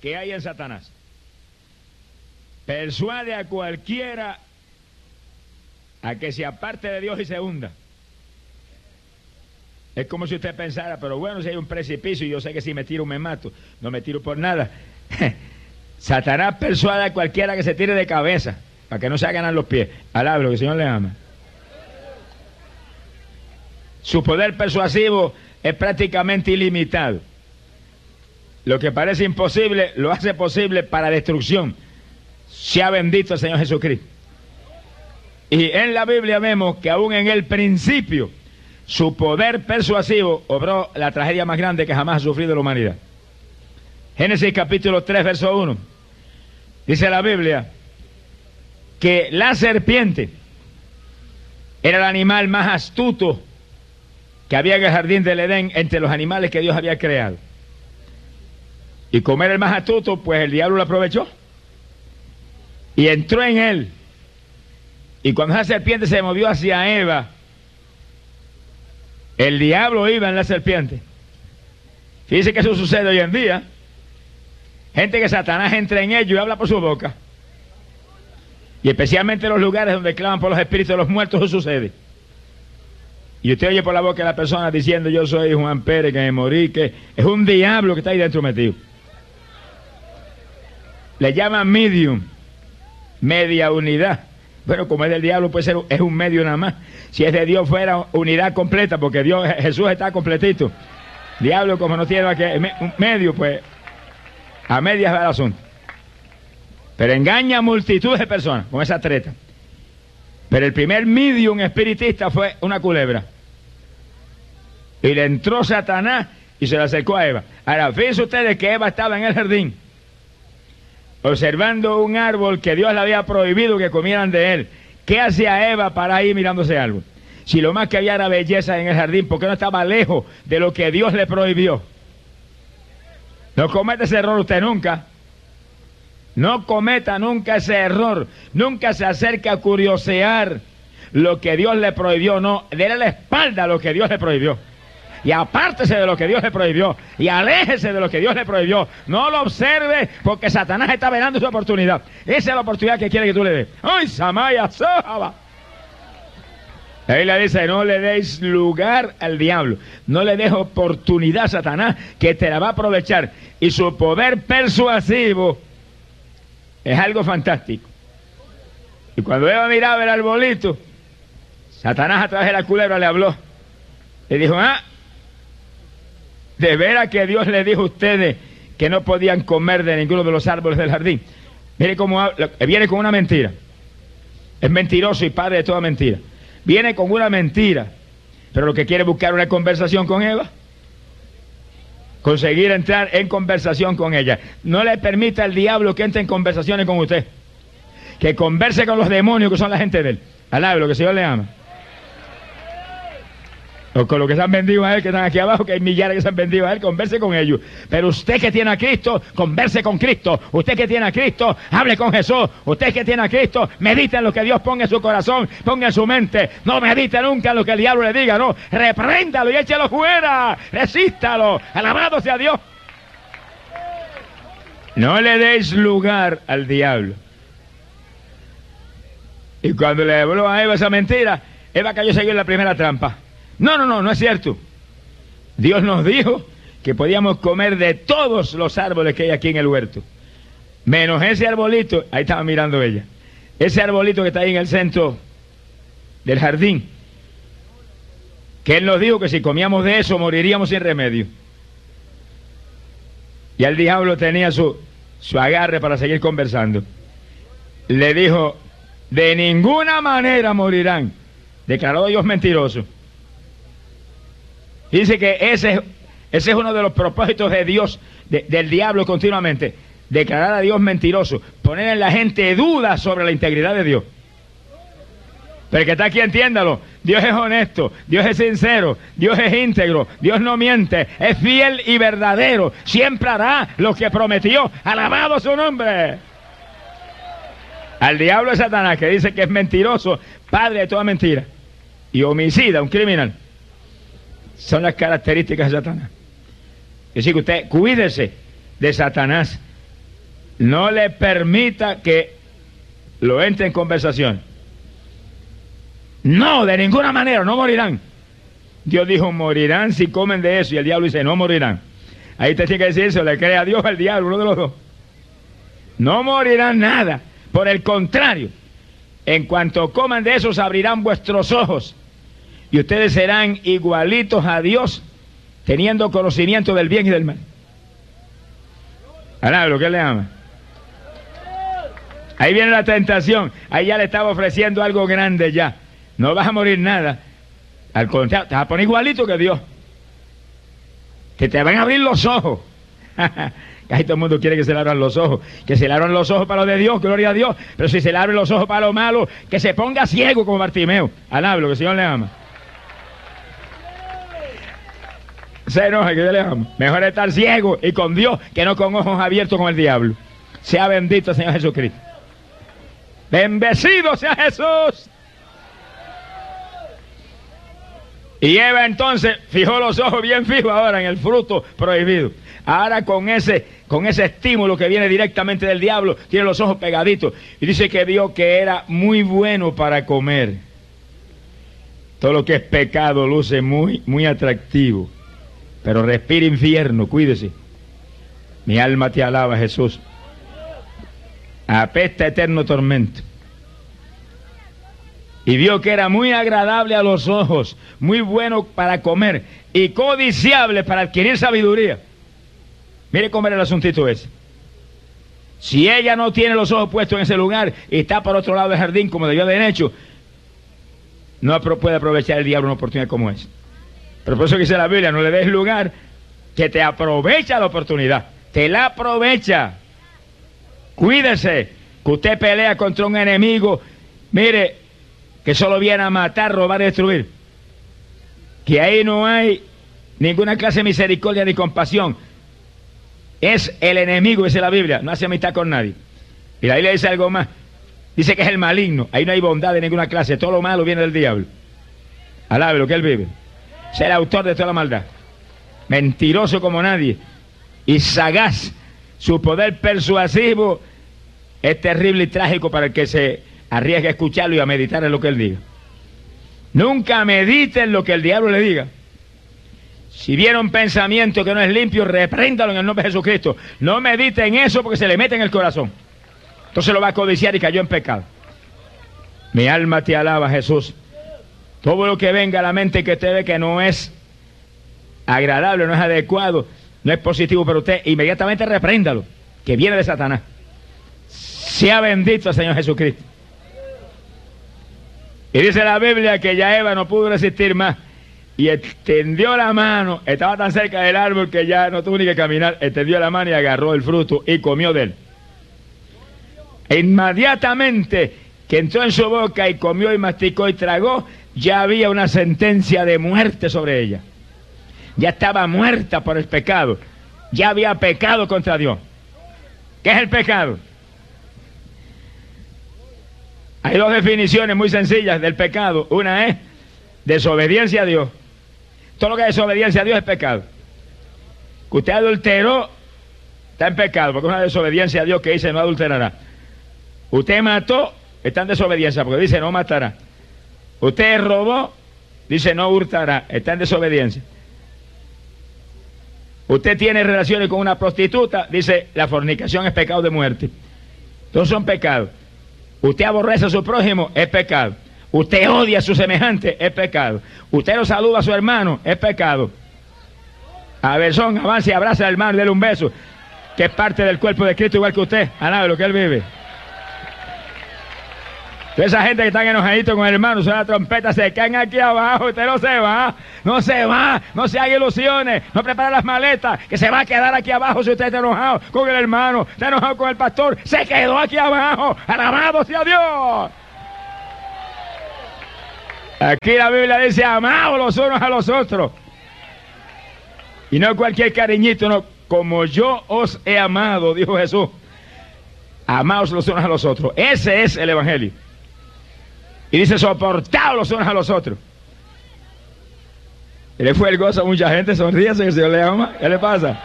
que hay en Satanás. Persuade a cualquiera a que se aparte de Dios y se hunda. Es como si usted pensara, pero bueno, si hay un precipicio y yo sé que si me tiro me mato, no me tiro por nada. Satanás persuade a cualquiera que se tire de cabeza, para que no se hagan los pies. Alabro, que el Señor le ama. Su poder persuasivo es prácticamente ilimitado. Lo que parece imposible lo hace posible para destrucción. Sea bendito el Señor Jesucristo. Y en la Biblia vemos que aún en el principio su poder persuasivo obró la tragedia más grande que jamás ha sufrido la humanidad. Génesis capítulo 3, verso 1. Dice la Biblia que la serpiente era el animal más astuto que había en el jardín del Edén entre los animales que Dios había creado. Y como era el más astuto, pues el diablo lo aprovechó. Y entró en él. Y cuando esa serpiente se movió hacia Eva, el diablo iba en la serpiente. Fíjense que eso sucede hoy en día. Gente que Satanás entra en ellos y habla por su boca. Y especialmente en los lugares donde claman por los espíritus de los muertos, eso sucede. Y usted oye por la boca de la persona diciendo yo soy Juan Pérez, que me morí, que es un diablo que está ahí dentro metido. Le llaman medium, media unidad. Bueno, como es del diablo, puede ser es un medio nada más. Si es de Dios fuera unidad completa, porque Dios, Jesús está completito. Diablo, como no tiene que un medio, pues a medias va el asunto. Pero engaña a multitud de personas con esa treta. Pero el primer medium espiritista fue una culebra. Y le entró Satanás y se le acercó a Eva. Ahora, fíjense ustedes que Eva estaba en el jardín, observando un árbol que Dios le había prohibido que comieran de él. ¿Qué hacía Eva para ir mirando ese árbol? Si lo más que había era belleza en el jardín, ¿por qué no estaba lejos de lo que Dios le prohibió? No cometa ese error usted nunca. No cometa nunca ese error. Nunca se acerque a curiosear lo que Dios le prohibió. No, déle la espalda a lo que Dios le prohibió. Y apártese de lo que Dios le prohibió. Y aléjese de lo que Dios le prohibió. No lo observe porque Satanás está velando su oportunidad. Esa es la oportunidad que quiere que tú le des. ¡Ay, Samaya, Sahaba! Ahí le dice, no le deis lugar al diablo, no le deis oportunidad a Satanás que te la va a aprovechar. Y su poder persuasivo es algo fantástico. Y cuando Eva miraba el arbolito, Satanás a través de la culebra le habló. Le dijo, ah, de veras que Dios le dijo a ustedes que no podían comer de ninguno de los árboles del jardín. Mire cómo habla, viene con una mentira. Es mentiroso y padre de toda mentira. Viene con una mentira, pero lo que quiere buscar una conversación con Eva. Conseguir entrar en conversación con ella. No le permita al diablo que entre en conversaciones con usted. Que converse con los demonios que son la gente de él. Alabe lo que el Señor le ama. Con los que se han vendido a él, que están aquí abajo, que hay millares que se han vendido a él, converse con ellos. Pero usted que tiene a Cristo, converse con Cristo. Usted que tiene a Cristo, hable con Jesús. Usted que tiene a Cristo, medite en lo que Dios ponga en su corazón, ponga en su mente. No medite nunca en lo que el diablo le diga, no. Repréndalo y échalo fuera. Resístalo. Alabado sea Dios. No le deis lugar al diablo. Y cuando le habló a Eva esa mentira, Eva cayó seguir la primera trampa. No, no, no, no es cierto. Dios nos dijo que podíamos comer de todos los árboles que hay aquí en el huerto. Menos ese arbolito, ahí estaba mirando ella. Ese arbolito que está ahí en el centro del jardín. Que Él nos dijo que si comíamos de eso moriríamos sin remedio. Y el diablo tenía su, su agarre para seguir conversando. Le dijo, de ninguna manera morirán. Declaró Dios mentiroso. Dice que ese, es uno de los propósitos de Dios, del diablo continuamente. Declarar a Dios mentiroso, poner en la gente dudas sobre la integridad de Dios. Pero que está aquí, entiéndalo. Dios es honesto, Dios es sincero, Dios es íntegro, Dios no miente, es fiel y verdadero. Siempre hará lo que prometió. Alabado su nombre. Al diablo es Satanás, que dice que es mentiroso, padre de toda mentira. Y homicida, un criminal. Son las características de Satanás. Es decir, que usted cuídese de Satanás. No le permita que lo entre en conversación. No, de ninguna manera, no morirán. Dios dijo, morirán si comen de eso. Y el diablo dice, no morirán. Ahí te tiene que decir eso, le cree a Dios al diablo, uno de los dos. No morirán nada. Por el contrario, en cuanto coman de eso, abrirán vuestros ojos. Y ustedes serán igualitos a Dios, teniendo conocimiento del bien y del mal. lo que le ama? Ahí viene la tentación. Ahí ya le estaba ofreciendo algo grande ya. No vas a morir nada. Al contrario, te vas a poner igualito que Dios. Que te van a abrir los ojos. Ahí todo el mundo quiere que se le abran los ojos. Que se le abran los ojos para lo de Dios, gloria a Dios. Pero si se le abren los ojos para lo malo, que se ponga ciego como Bartimeo. Alablo, que el Señor le ama. Se enoja, que. Mejor estar ciego y con Dios que no con ojos abiertos con el diablo. Sea bendito Señor Jesucristo. Bendecido sea Jesús. Y Eva entonces fijó los ojos bien fijos ahora en el fruto prohibido. Ahora con ese, con ese estímulo que viene directamente del diablo, tiene los ojos pegaditos. Y dice que vio que era muy bueno para comer. Todo lo que es pecado luce muy, muy atractivo. Pero respira infierno, cuídese. Mi alma te alaba, Jesús. Apesta eterno tormento y vio que era muy agradable a los ojos, muy bueno para comer y codiciable para adquirir sabiduría. Mire cómo era el asuntito ese. Si ella no tiene los ojos puestos en ese lugar y está por otro lado del jardín como debió haber hecho, no puede aprovechar el diablo una oportunidad como esa. Pero por eso dice la Biblia, no le des lugar que te aprovecha la oportunidad. Te la aprovecha. Cuídese que usted pelea contra un enemigo. Mire, que solo viene a matar, robar y destruir. Que ahí no hay ninguna clase de misericordia ni compasión. Es el enemigo, dice la Biblia, no hace amistad con nadie. Y la Biblia dice algo más. Dice que es el maligno. Ahí no hay bondad de ninguna clase. Todo lo malo viene del diablo. Alabe lo que él vive. Es el autor de toda la maldad. Mentiroso como nadie. Y sagaz. Su poder persuasivo es terrible y trágico para el que se arriesga a escucharlo y a meditar en lo que él diga. Nunca mediten lo que el diablo le diga. Si viene un pensamiento que no es limpio, repréndalo en el nombre de Jesucristo. No mediten eso porque se le mete en el corazón. Entonces lo va a codiciar y cayó en pecado. Mi alma te alaba, Jesús. Todo lo que venga a la mente que usted ve que no es agradable, no es adecuado, no es positivo para usted, inmediatamente repréndalo, que viene de Satanás. Sea bendito, Señor Jesucristo. Y dice la Biblia que ya Eva no pudo resistir más y extendió la mano, estaba tan cerca del árbol que ya no tuvo ni que caminar, extendió la mano y agarró el fruto y comió de él. E inmediatamente que entró en su boca y comió y masticó y tragó, ya había una sentencia de muerte sobre ella. Ya estaba muerta por el pecado. Ya había pecado contra Dios. ¿Qué es el pecado? Hay dos definiciones muy sencillas del pecado. Una es desobediencia a Dios. Todo lo que es desobediencia a Dios es pecado. Usted adulteró, está en pecado, porque es una desobediencia a Dios que dice no adulterará. Usted mató, está en desobediencia, porque dice no matará. Usted robó, dice no hurtará, está en desobediencia. Usted tiene relaciones con una prostituta, dice la fornicación es pecado de muerte. Todos son pecados. Usted aborrece a su prójimo, es pecado. Usted odia a su semejante, es pecado. Usted no saluda a su hermano, es pecado. A ver, son, avance abraza al hermano, déle un beso, que es parte del cuerpo de Cristo igual que usted, a nada lo que él vive. Esa gente que están enojaditos con el hermano, suena la trompeta, se caen aquí abajo, usted no se va, no se va, no se haga ilusiones, no prepara las maletas, que se va a quedar aquí abajo si usted está enojado con el hermano, está enojado con el pastor, se quedó aquí abajo, alabado sea Dios. Aquí la Biblia dice, amados los unos a los otros. Y no cualquier cariñito, no, como yo os he amado, dijo Jesús. Amaos los unos a los otros. Ese es el Evangelio. Y dice, soportaos los unos a los otros. Y le fue el gozo a mucha gente, sonríe, que el Señor le ama. ¿Qué le pasa?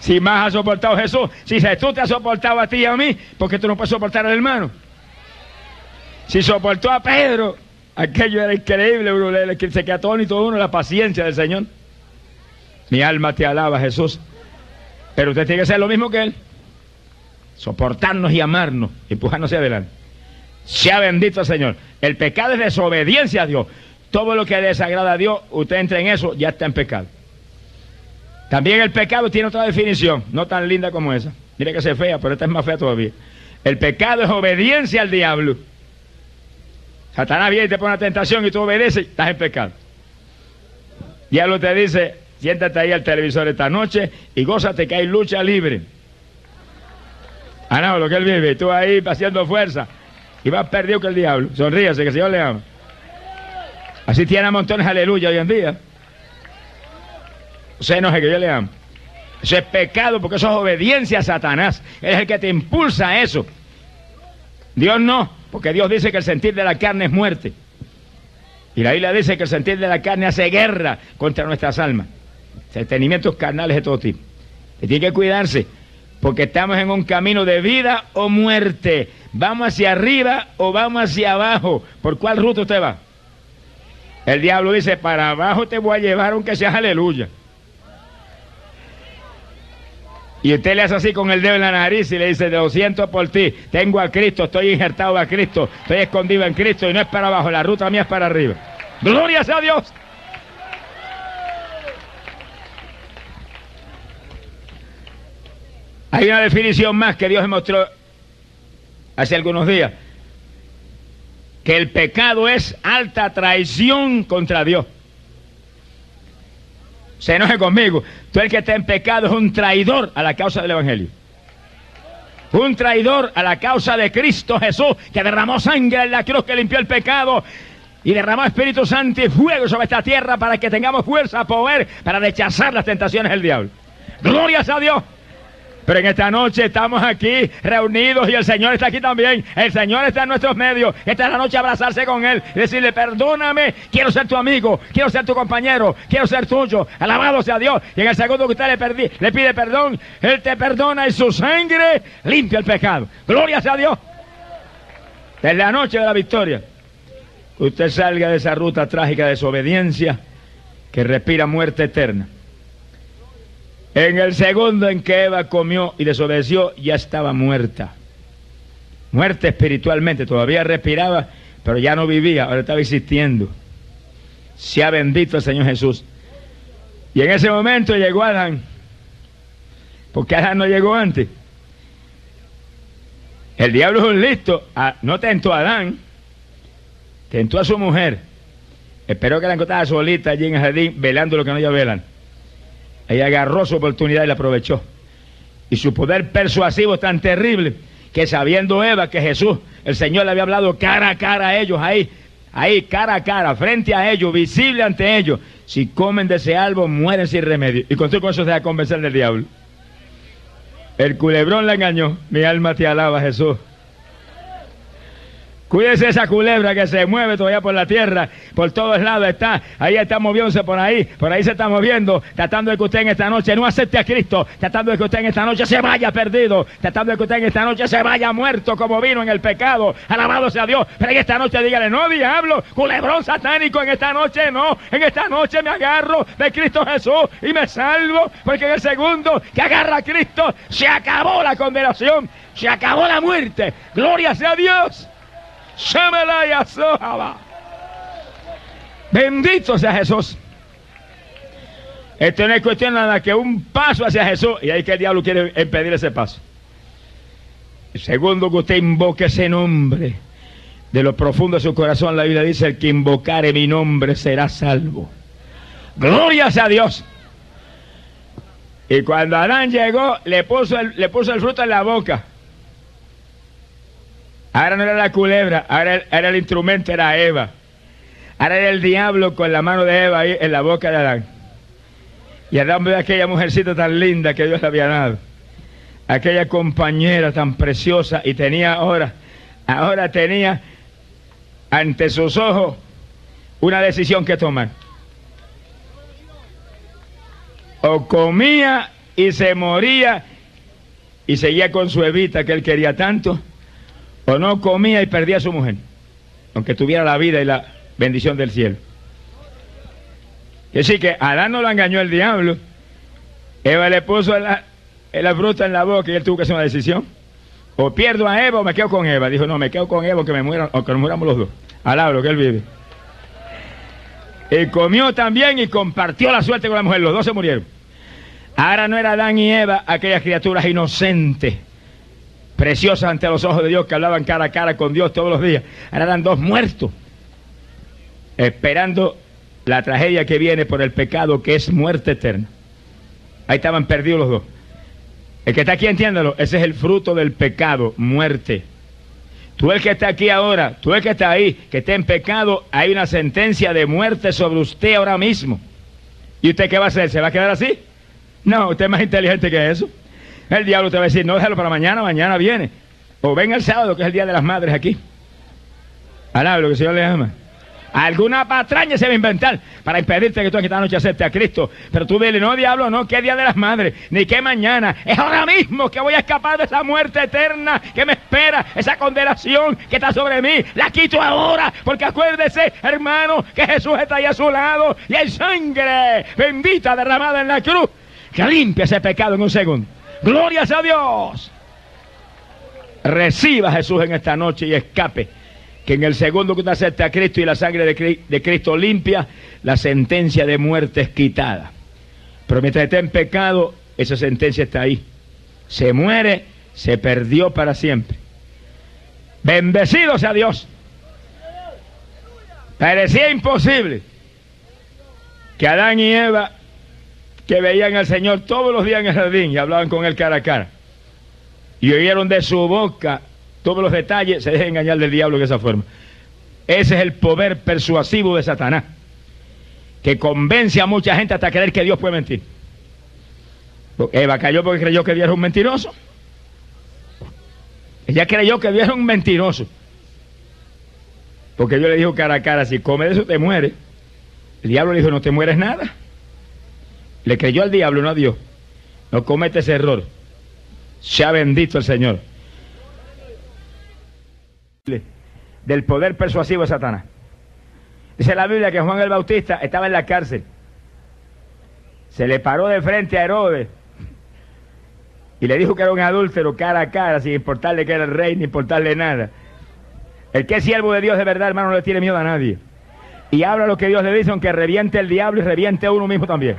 Si más ha soportado Jesús, si Jesús te ha soportado a ti y a mí, ¿por qué tú no puedes soportar al hermano? Si soportó a Pedro, aquello era increíble, bro, que se queda todo uno la paciencia del Señor. Mi alma te alaba, Jesús. Pero usted tiene que ser lo mismo que Él. Soportarnos y amarnos, empujarnos hacia adelante. Sea bendito el Señor. El pecado es desobediencia a Dios. Todo lo que desagrada a Dios, usted entra en eso, ya está en pecado. También el pecado tiene otra definición, no tan linda como esa. Mire que se fea, pero esta es más fea todavía. El pecado es obediencia al diablo. Satanás viene y te pone una tentación y tú obedeces, estás en pecado. Diablo te dice, siéntate ahí al televisor esta noche y gózate que hay lucha libre. Ah, no, lo que él vive, tú ahí haciendo fuerza. Y vas perdido que el diablo. Sonríase, que el Señor le ama. Así tiene montones aleluya hoy en día. Se enoje que yo le amo. Eso es pecado porque eso es obediencia a Satanás. Él es el que te impulsa a eso. Dios no, porque Dios dice que el sentir de la carne es muerte. Y la Biblia dice que el sentir de la carne hace guerra contra nuestras almas. Sentimientos carnales de todo tipo. Y tiene que cuidarse, porque estamos en un camino de vida o muerte. ¿Vamos hacia arriba o vamos hacia abajo? ¿Por cuál ruta usted va? El diablo dice, para abajo te voy a llevar aunque seas aleluya. Y usted le hace así con el dedo en la nariz y le dice, lo siento por ti, tengo a Cristo, estoy injertado a Cristo, estoy escondido en Cristo y no es para abajo, la ruta mía es para arriba. Gloria a Dios. Hay una definición más que Dios me mostró hace algunos días, que el pecado es alta traición contra Dios se enoje conmigo. Tú el que está en pecado es un traidor a la causa del Evangelio. Un traidor a la causa de Cristo Jesús, que derramó sangre en la cruz, que limpió el pecado y derramó Espíritu Santo y fuego sobre esta tierra para que tengamos fuerza, poder, para rechazar las tentaciones del diablo. Glorias a Dios. Pero en esta noche estamos aquí reunidos y el Señor está aquí también. El Señor está en nuestros medios. Esta es la noche abrazarse con Él y decirle, perdóname, quiero ser tu amigo, quiero ser tu compañero, quiero ser tuyo. Alabado sea Dios. Y en el segundo que usted le, perdí, le pide perdón, Él te perdona y su sangre limpia el pecado. Gloria sea Dios. Desde la noche de la victoria, usted salga de esa ruta trágica de desobediencia que respira muerte eterna. En el segundo en que Eva comió y desobedeció, ya estaba muerta. Muerta espiritualmente, todavía respiraba, pero ya no vivía, ahora estaba existiendo. Sea bendito el Señor Jesús. Y en ese momento llegó Adán, porque Adán no llegó antes. El diablo es un listo, ah, no tentó a Adán, tentó a su mujer. Esperó que la encontrara solita allí en el jardín, velando lo que no ya velan. Ella agarró su oportunidad y la aprovechó. Y su poder persuasivo es tan terrible que sabiendo Eva que Jesús, el Señor le había hablado cara a cara a ellos ahí, ahí cara a cara, frente a ellos, visible ante ellos, si comen de ese árbol mueren sin remedio. Y con eso se va a convencer del diablo. El culebrón la engañó, mi alma te alaba Jesús. Cuídese esa culebra que se mueve todavía por la tierra, por todos lados está, ahí está moviéndose por ahí, por ahí se está moviendo, tratando de que usted en esta noche no acepte a Cristo, tratando de que usted en esta noche se vaya perdido, tratando de que usted en esta noche se vaya muerto como vino en el pecado, alabado sea Dios, pero en esta noche dígale, no diablo, culebrón satánico, en esta noche no, en esta noche me agarro de Cristo Jesús y me salvo, porque en el segundo que agarra a Cristo se acabó la condenación, se acabó la muerte, gloria sea Dios. Bendito sea Jesús. Esto no es cuestión nada que un paso hacia Jesús. Y ahí que el diablo quiere impedir ese paso. Segundo, que usted invoque ese nombre. De lo profundo de su corazón, la Biblia dice: El que invocare mi nombre será salvo. Gloria sea Dios. Y cuando Adán llegó, le puso le puso el fruto en la boca. Ahora no era la culebra, ahora era el instrumento, era Eva. Ahora era el diablo con la mano de Eva ahí en la boca de Adán. Y Adán ve a aquella mujercita tan linda que Dios le había dado. Aquella compañera tan preciosa y tenía ahora, ahora tenía ante sus ojos una decisión que tomar. O comía y se moría y seguía con su evita que él quería tanto, o no comía y perdía a su mujer, aunque tuviera la vida y la bendición del cielo. Es decir, que Adán no lo engañó el diablo, Eva le puso la, la fruta en la boca y él tuvo que hacer una decisión. O pierdo a Eva o me quedo con Eva. Dijo, no, me quedo con Eva aunque, me mueran, aunque nos muramos los dos. Alabro que él vive. Y comió también y compartió la suerte con la mujer. Los dos se murieron. Ahora no era Adán y Eva aquellas criaturas inocentes, preciosas ante los ojos de Dios, que hablaban cara a cara con Dios todos los días. Ahora eran dos muertos, esperando la tragedia que viene por el pecado, que es muerte eterna. Ahí estaban perdidos los dos. El que está aquí, entiéndalo, ese es el fruto del pecado, muerte. Tú el que está aquí ahora, tú el que está ahí, que está en pecado, hay una sentencia de muerte sobre usted ahora mismo. ¿Y usted qué va a hacer? ¿Se va a quedar así? No, usted es más inteligente que eso. El diablo te va a decir, no déjalo para mañana, mañana viene. O ven el sábado, que es el Día de las Madres aquí. Alaba lo que el Señor le ama. Alguna patraña se va a inventar para impedirte que tú esta noche aceptes a Cristo. Pero tú dile, no, diablo, no, qué día de las madres, ni qué mañana. Es ahora mismo que voy a escapar de esa muerte eterna que me espera, esa condenación que está sobre mí. La quito ahora, porque acuérdese, hermano, que Jesús está ahí a su lado y hay sangre bendita derramada en la cruz que limpia ese pecado en un segundo. Glorias a Dios. Reciba a Jesús en esta noche y escape que en el segundo que usted acepta a Cristo y la sangre de, Cristo limpia, la sentencia de muerte es quitada. Pero mientras esté en pecado, esa sentencia está ahí. Se muere, se perdió para siempre. Bendecido sea Dios. Parecía imposible que Adán y Eva, que veían al Señor todos los días en el jardín y hablaban con él cara a cara, y oyeron de su boca todos los detalles, se dejen engañar del diablo de esa forma. Ese es el poder persuasivo de Satanás, que convence a mucha gente hasta creer que Dios puede mentir. Eva cayó porque creyó que Dios era un mentiroso. Ella creyó que Dios era un mentiroso. Porque Dios le dijo cara a cara, si comes eso te mueres. El diablo le dijo, no te mueres nada. Le creyó al diablo, no a Dios. No comete ese error. Sea bendito el Señor del poder persuasivo de Satanás. Dice la Biblia que Juan el Bautista estaba en la cárcel. Se le paró de frente a Herodes y le dijo que era un adúltero cara a cara, sin importarle que era el rey, ni importarle nada. El que es siervo de Dios de verdad, hermano, no le tiene miedo a nadie. Y habla lo que Dios le dice, aunque reviente el diablo y reviente a uno mismo también.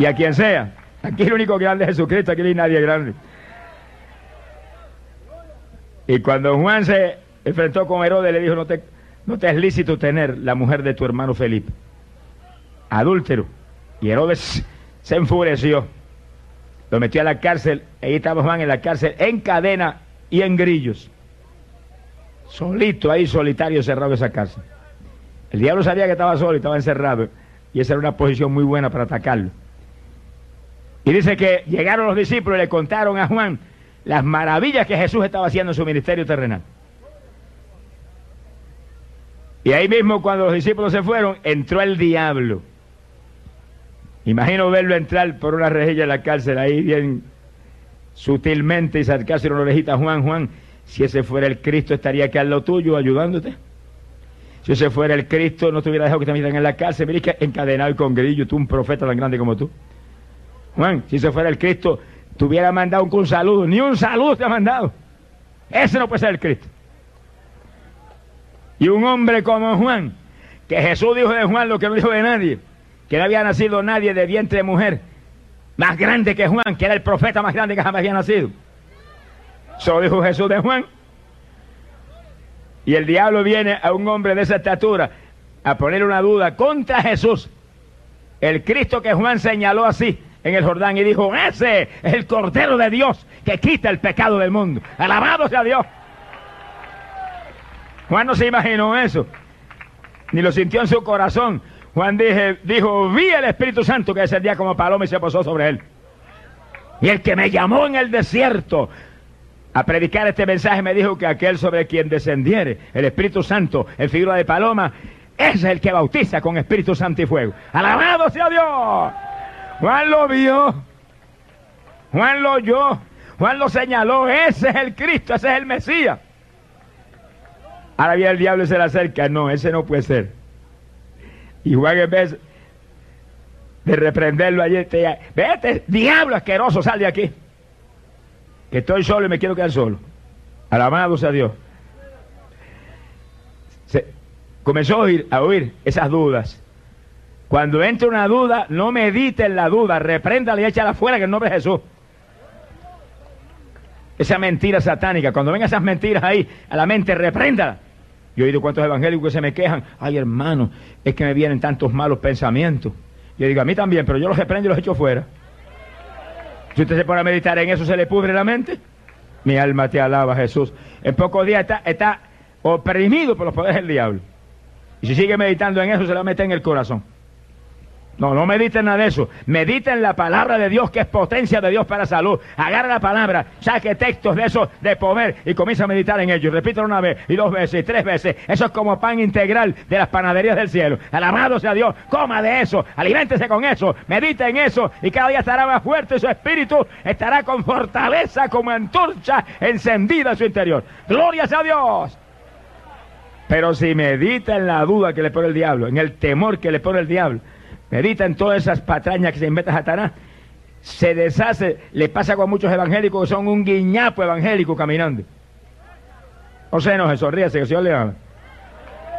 Y a quien sea. Aquí el único grande es Jesucristo, aquí no hay nadie grande. Y cuando Juan se enfrentó con Herodes, le dijo, no te, no te es lícito tener la mujer de tu hermano Felipe. Adúltero. Y Herodes se enfureció. Lo metió a la cárcel. Ahí estaba Juan en la cárcel, en cadena y en grillos. Solito ahí, solitario, cerrado esa cárcel. El diablo sabía que estaba solo y estaba encerrado. Y esa era una posición muy buena para atacarlo. Y dice que llegaron los discípulos y le contaron a Juan las maravillas que Jesús estaba haciendo en su ministerio terrenal. Y ahí mismo cuando los discípulos se fueron, entró el diablo. Imagino verlo entrar por una rejilla de la cárcel ahí bien sutilmente y sacarse una orejita. Juan, Juan, si ese fuera el Cristo estaría aquí al lo tuyo ayudándote. Si ese fuera el Cristo no te hubiera dejado que te metieran en la cárcel. Mira que encadenado con grillo, tú un profeta tan grande como tú. Juan, si ese fuera el Cristo, te hubiera mandado un, saludo. Ni un saludo te ha mandado. Ese no puede ser el Cristo. Y un hombre como Juan, que Jesús dijo de Juan lo que no dijo de nadie, que no había nacido nadie de vientre de mujer, más grande que Juan, que era el profeta más grande que jamás había nacido. Eso dijo Jesús de Juan. Y el diablo viene a un hombre de esa estatura a poner una duda contra Jesús. El Cristo que Juan señaló así en el Jordán y dijo, ese es el Cordero de Dios que quita el pecado del mundo. Alabado sea Dios. Juan no se imaginó eso, ni lo sintió en su corazón. Juan dijo, vi el Espíritu Santo que descendía como paloma y se posó sobre él. Y el que me llamó en el desierto a predicar este mensaje me dijo que aquel sobre quien descendiere el Espíritu Santo en figura de paloma, es el que bautiza con Espíritu Santo y fuego. Alabado sea Dios. Juan lo vio. Juan lo oyó, Juan lo señaló, ese es el Cristo, ese es el Mesías. Ahora viene el diablo se le acerca, no, ese no puede ser. Y Juan en vez de reprenderlo allí, te, vete, diablo asqueroso, sal de aquí. Que estoy solo y me quiero quedar solo. Alabado sea Dios. Se, comenzó a oír, a oír esas dudas. Cuando entre una duda, no medite en la duda, repréndala y échala fuera en el nombre de Jesús. Esa mentira satánica, cuando vengan esas mentiras ahí a la mente, repréndala. Yo he oído cuántos evangélicos que se me quejan, ay hermano, es que me vienen tantos malos pensamientos. Yo digo, a mí también, pero yo los reprendo y los echo fuera. Si usted se pone a meditar en eso, ¿se le pudre la mente? Mi alma te alaba, Jesús. En pocos días está, está oprimido por los poderes del diablo. Y si sigue meditando en eso, se lo mete en el corazón. No, no mediten nada de eso. Mediten la palabra de Dios, que es potencia de Dios para salud. Agarra la palabra, saque textos de eso de poder y comienza a meditar en ellos. Repítelo una vez, y dos veces, y tres veces. Eso es como pan integral de las panaderías del cielo. Alabado sea Dios, coma de eso, aliméntese con eso, medite en eso, y cada día estará más fuerte su espíritu, estará con fortaleza como antorcha encendida en su interior. Gloria sea Dios. Pero si medita en la duda que le pone el diablo, en el temor que le pone el diablo, medita en todas esas patrañas que se inventa Satanás, se deshace, le pasa con muchos evangélicos que son un guiñapo evangélico caminando. No se sonríe, que el Señor le ama.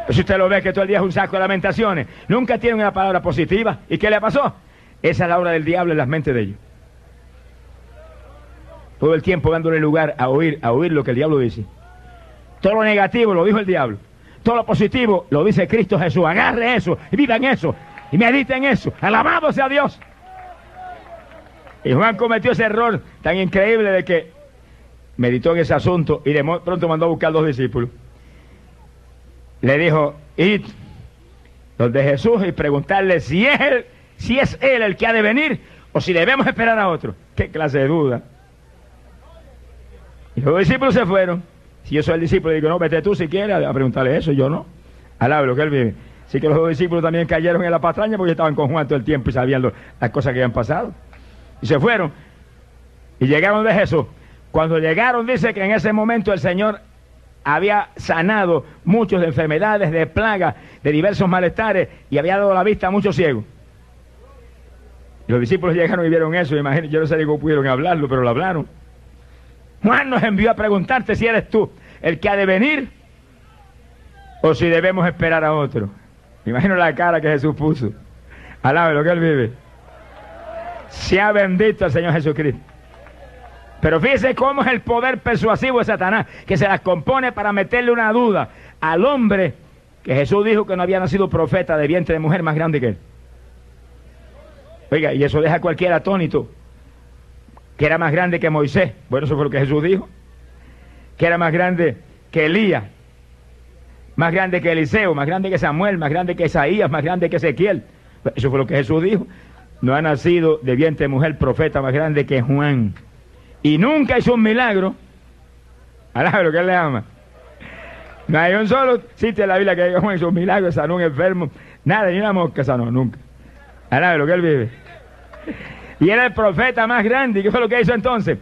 Si usted lo ve que todo el día es un saco de lamentaciones, nunca tiene una palabra positiva. ¿Y qué le pasó? Esa es la obra del diablo en las mentes de ellos. Todo el tiempo dándole lugar a oír, a oír lo que el diablo dice. Todo lo negativo lo dijo el diablo. Todo lo positivo lo dice Cristo Jesús. Agarre eso y viva en eso y medita en eso. Alabado sea Dios. Y Juan cometió ese error tan increíble de que meditó en ese asunto y de pronto mandó a buscar dos discípulos. Le dijo, id donde Jesús y preguntarle si es él, si es él el que ha de venir o si debemos esperar a otro. ¿Qué clase de duda? Y los discípulos se fueron. Si yo soy el discípulo, digo, no, vete tú si quieres a preguntarle eso, yo no. Alaba lo que él vive. Así que los dos discípulos también cayeron en la patraña porque estaban con Juan todo el tiempo y sabían las cosas que habían pasado. Y se fueron. Y llegaron de Jesús. Cuando llegaron, dice que en ese momento el Señor había sanado muchas de enfermedades, de plagas, de diversos malestares y había dado la vista a muchos ciegos. Y los discípulos llegaron y vieron eso. Imagínate, yo no sé cómo pudieron hablarlo, pero lo hablaron. Juan nos envió a preguntarte si eres tú el que ha de venir o si debemos esperar a otro. Me imagino la cara que Jesús puso. Alabe lo que él vive. Sea bendito el Señor Jesucristo. Pero fíjese cómo es el poder persuasivo de Satanás, que se las compone para meterle una duda al hombre que Jesús dijo que no había nacido profeta de vientre de mujer más grande que él. Oiga, y eso deja a cualquier atónito, que era más grande que Moisés. Bueno, eso fue lo que Jesús dijo. Que era más grande que Elías, más grande que Eliseo, más grande que Samuel, más grande que Isaías, más grande que Ezequiel. Eso fue lo que Jesús dijo. No ha nacido de vientre mujer profeta más grande que Juan. Y nunca hizo un milagro. Alá lo que él le ama. No hay un solo sitio en la Biblia que Juan hizo un milagro, sanó un enfermo. Nada, ni una mosca sanó, nunca. Alá lo que él vive. Y era el profeta más grande. ¿Y qué fue lo que hizo entonces?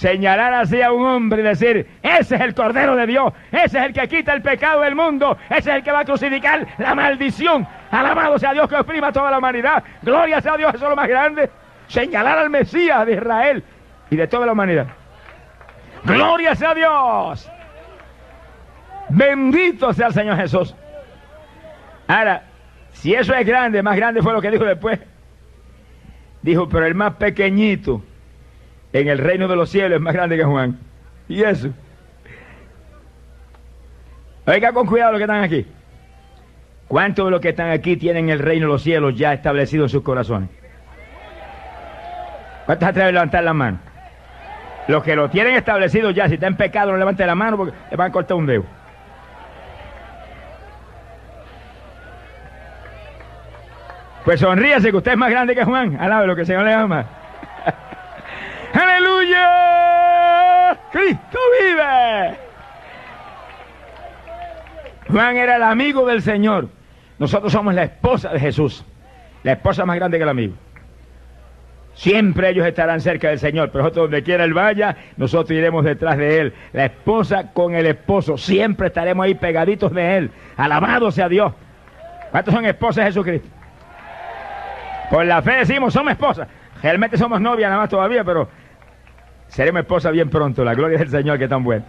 Señalar así a un hombre y decir, ese es el Cordero de Dios, ese es el que quita el pecado del mundo, ese es el que va a crucificar la maldición. Alabado sea Dios que oprima a toda la humanidad. Gloria sea Dios, eso es lo más grande. Señalar al Mesías de Israel y de toda la humanidad. Gloria sea Dios. Bendito sea el Señor Jesús. Ahora, si eso es grande, más grande fue lo que dijo después. Dijo, pero el más pequeñito en el reino de los cielos es más grande que Juan. ¿Y eso? Oiga con cuidado los que están aquí. ¿Cuántos de los que están aquí tienen el reino de los cielos ya establecido en sus corazones? ¿Cuántos atreven a levantar la mano? Los que lo tienen establecido ya, si está en pecado, no levanten la mano porque le van a cortar un dedo. Pues sonríase que usted es más grande que Juan. Alabe lo que el Señor le ama. ¡Aleluya! ¡Cristo vive! Juan era el amigo del Señor. Nosotros somos la esposa de Jesús. La esposa más grande que el amigo. Siempre ellos estarán cerca del Señor, pero nosotros donde quiera Él vaya, nosotros iremos detrás de Él. La esposa con el esposo, siempre estaremos ahí pegaditos de Él. Alabado sea Dios. ¿Cuántos son esposas de Jesucristo? Por la fe decimos, somos esposas. Realmente somos novias nada más todavía, pero seremos esposas bien pronto. La gloria del Señor que tan bueno.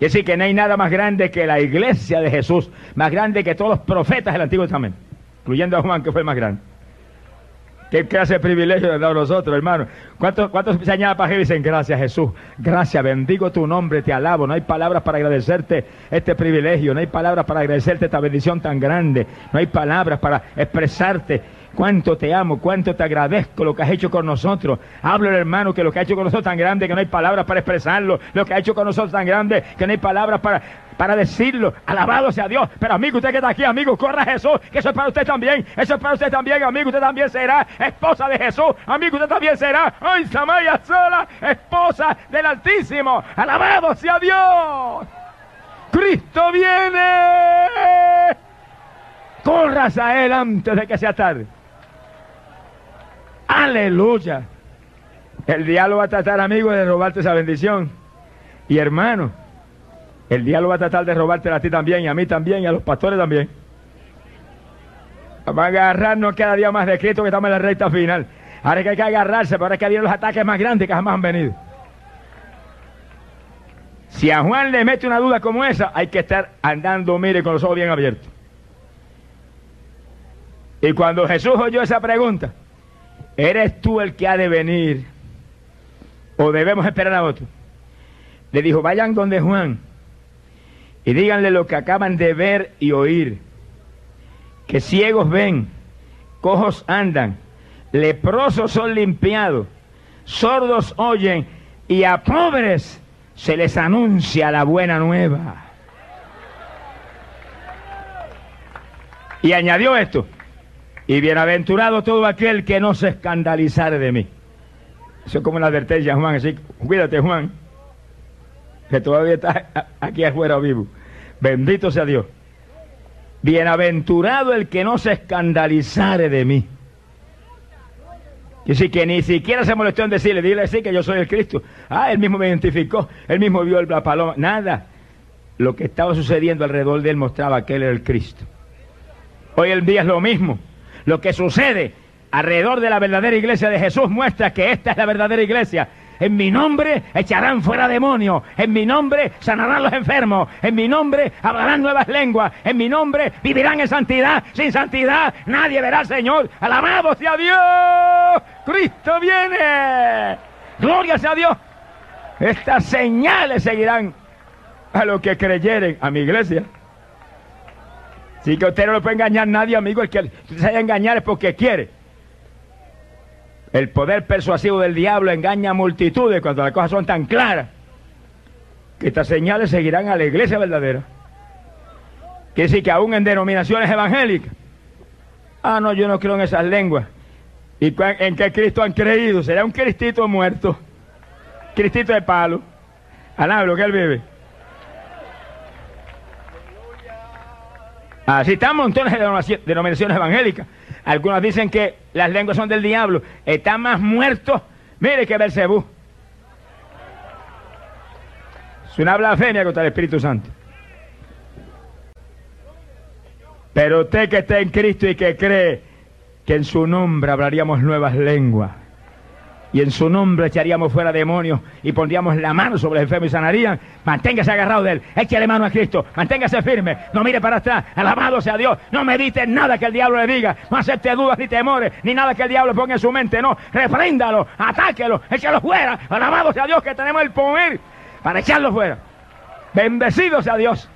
Y decir que no hay nada más grande que la iglesia de Jesús, más grande que todos los profetas del Antiguo Testamento, incluyendo a Juan, que fue el más grande. ¿Qué clase de privilegio nos dado nosotros, hermano? ¿Cuántos, cuántos se añaden para y dicen gracias Jesús? Gracias, bendigo tu nombre, te alabo. No hay palabras para agradecerte este privilegio, no hay palabras para agradecerte esta bendición tan grande, no hay palabras para expresarte cuánto te amo, cuánto te agradezco lo que has hecho con nosotros. Hablo, hermano, que lo que ha hecho con nosotros tan grande que no hay palabras para expresarlo, lo que ha hecho con nosotros tan grande que no hay palabras para, para decirlo. Alabado sea Dios. Pero amigo, usted que está aquí, amigo, corra a Jesús, que eso es para usted también. Eso es para usted también, amigo. Usted también será esposa de Jesús. Amigo, usted también será, ay, Samaya sola, esposa del Altísimo. Alabado sea Dios. Cristo viene. Corras a Él antes de que sea tarde. Aleluya. El diablo va a tratar, amigo, de robarte esa bendición. Y hermano, el diablo va a tratar de robarte a ti también, y a mí también, y a los pastores también. Van a agarrarnos cada día más de Cristo que estamos en la recta final. Ahora que hay que agarrarse, pero ahora es que vienen los ataques más grandes que jamás han venido. Si a Juan le mete una duda como esa, hay que estar andando, mire, con los ojos bien abiertos. Y cuando Jesús oyó esa pregunta, ¿eres tú el que ha de venir? ¿O debemos esperar a otro? Le dijo, vayan donde Juan y díganle lo que acaban de ver y oír. Que ciegos ven, cojos andan, leprosos son limpiados, sordos oyen y a pobres se les anuncia la buena nueva. Y añadió esto, y bienaventurado todo aquel que no se escandalizare de mí. Eso es como una advertencia, Juan, así, cuídate, Juan, que todavía está aquí afuera vivo. Bendito sea Dios. Bienaventurado el que no se escandalizare de mí. Y sí que ni siquiera se molestó en decirle, dile sí que yo soy el Cristo. Ah, él mismo me identificó, él mismo vio el, la paloma. Nada. Lo que estaba sucediendo alrededor de él mostraba que él era el Cristo. Hoy el día es lo mismo. Lo que sucede alrededor de la verdadera iglesia de Jesús muestra que esta es la verdadera iglesia. En mi nombre echarán fuera demonios. En mi nombre sanarán los enfermos. En mi nombre hablarán nuevas lenguas. En mi nombre vivirán en santidad. Sin santidad nadie verá al Señor. Alabado sea Dios. Cristo viene. Gloria sea Dios. Estas señales seguirán a los que creyeren a mi iglesia. Así que usted no le puede engañar a nadie, amigo. El que se haya engañar es porque quiere. El poder persuasivo del diablo engaña a multitudes cuando las cosas son tan claras que estas señales seguirán a la iglesia verdadera. Quiere decir que aún en denominaciones evangélicas, ah, no, yo no creo en esas lenguas. ¿Y en qué Cristo han creído? Será un Cristito muerto, Cristito de palo. Alá, lo que él vive. Así están montones de denominaciones evangélicas. Algunos dicen que las lenguas son del diablo. Están más muertos. Mire que Belcebú. Es una blasfemia contra el Espíritu Santo. Pero usted que está en Cristo y que cree que en su nombre hablaríamos nuevas lenguas y en su nombre echaríamos fuera demonios y pondríamos la mano sobre el enfermo y sanarían, manténgase agarrado de él, échale mano a Cristo, manténgase firme, no mire para atrás, alabado sea Dios, no medite nada que el diablo le diga, no acepte dudas ni temores, ni nada que el diablo ponga en su mente, no, refréndalo, atáquelo, échalo fuera, alabado sea Dios que tenemos el poder para echarlo fuera. Bendecido sea Dios.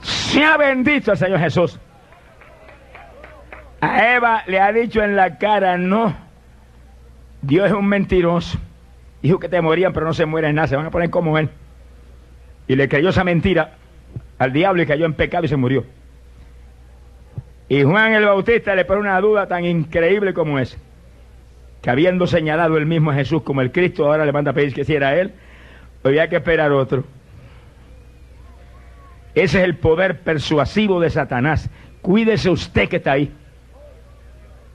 Sea bendito el Señor Jesús. A Eva le ha dicho en la cara, no, Dios es un mentiroso. Dijo que te morían, pero no se mueren nada, se van a poner como él. Y le creyó esa mentira al diablo y cayó en pecado y se murió. Y Juan el Bautista le pone una duda tan increíble como esa, que habiendo señalado él mismo a Jesús como el Cristo, ahora le manda a pedir que si era él, había que esperar otro. Ese es el poder persuasivo de Satanás. Cuídese usted que está ahí.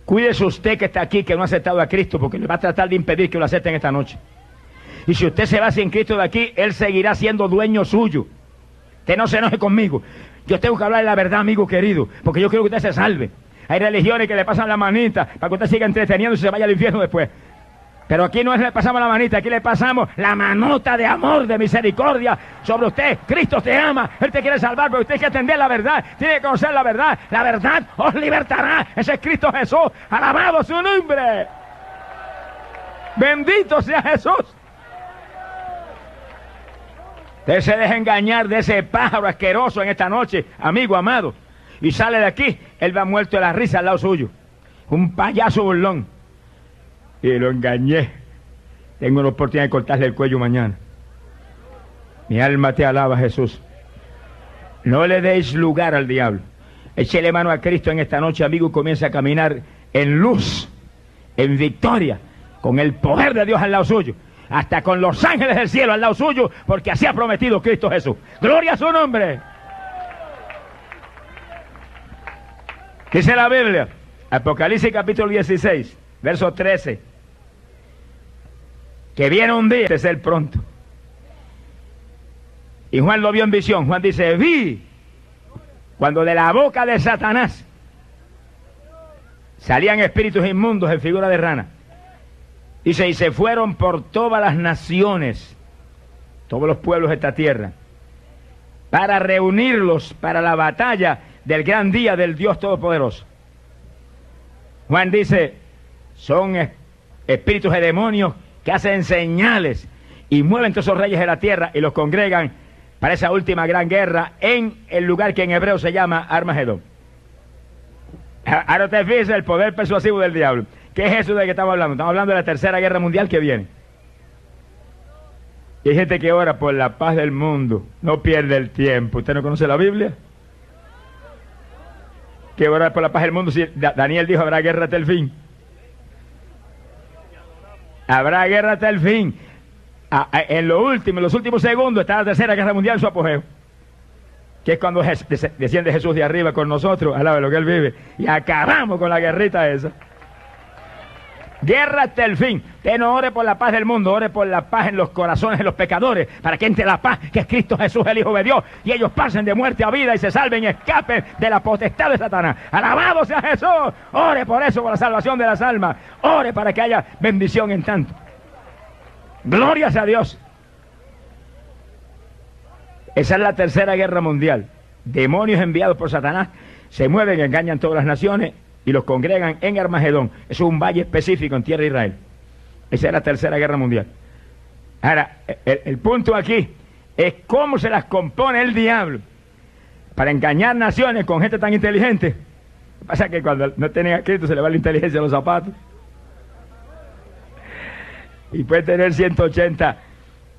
Cuídese usted que está aquí, que no ha aceptado a Cristo, porque le va a tratar de impedir que lo acepten esta noche. Y si usted se va sin Cristo de aquí, Él seguirá siendo dueño suyo. Usted no se enoje conmigo. Yo tengo que hablar de la verdad, amigo querido, porque yo quiero que usted se salve. Hay religiones que le pasan la manita para que usted siga entreteniendo y se vaya al infierno después. Pero aquí no es le pasamos la manita, aquí le pasamos la manota de amor, de misericordia sobre usted. Cristo te ama, Él te quiere salvar, pero usted tiene que atender la verdad, tiene que conocer la verdad. La verdad os libertará. Ese es Cristo Jesús. Alabado su nombre. Bendito sea Jesús. Usted se deja engañar de ese pájaro asqueroso en esta noche, amigo amado. Y sale de aquí, él va muerto de la risa al lado suyo. Un payaso burlón y lo engañé. Tengo la oportunidad de cortarle el cuello mañana. Mi alma te alaba, Jesús. No le deis lugar al diablo. Échele mano a Cristo en esta noche, amigo, y comienza a caminar en luz, en victoria, con el poder de Dios al lado suyo, hasta con los ángeles del cielo al lado suyo, porque así ha prometido Cristo Jesús. Gloria a su nombre. Dice la Biblia, Apocalipsis capítulo 16, verso 13 que viene un día de ser pronto. Y Juan lo vio en visión. Juan dice, vi cuando de la boca de Satanás salían espíritus inmundos en figura de rana. Dice, y se fueron por todas las naciones, todos los pueblos de esta tierra, para reunirlos para la batalla del gran día del Dios Todopoderoso. Juan dice, son espíritus de demonios que hacen señales y mueven todos esos reyes de la tierra y los congregan para esa última gran guerra en el lugar que en hebreo se llama Armagedón. Ahora te el poder persuasivo del diablo. ¿Qué es eso de que estamos hablando? Estamos hablando de la tercera guerra mundial que viene. Y hay gente que ora por la paz del mundo, no pierde el tiempo. ¿Usted no conoce la Biblia? Que ora por la paz del mundo. Si Daniel dijo habrá guerra hasta el fin. Habrá guerra hasta el fin. en lo último, en los últimos segundos está la tercera guerra mundial su apogeo. Que es cuando desciende Jesús de arriba con nosotros, al lado de lo que Él vive. Y acabamos con la guerrita esa. Guerra hasta el fin. Usted no ore por la paz del mundo, ore por la paz en los corazones de los pecadores, para que entre la paz que es Cristo Jesús, el Hijo de Dios, y ellos pasen de muerte a vida y se salven y escapen de la potestad de Satanás. Alabado sea Jesús. Ore por eso, por la salvación de las almas. Ore para que haya bendición en tanto. Glorias a Dios. Esa es la tercera guerra mundial. Demonios enviados por Satanás se mueven, engañan todas las naciones y los congregan en Armagedón. Eso es un valle específico en tierra de Israel. Esa es la tercera guerra mundial. Ahora, el, punto aquí es cómo se las compone el diablo para engañar naciones con gente tan inteligente. Lo que pasa es que cuando no tienen a Cristo se le va la inteligencia a los zapatos. Y puede tener 180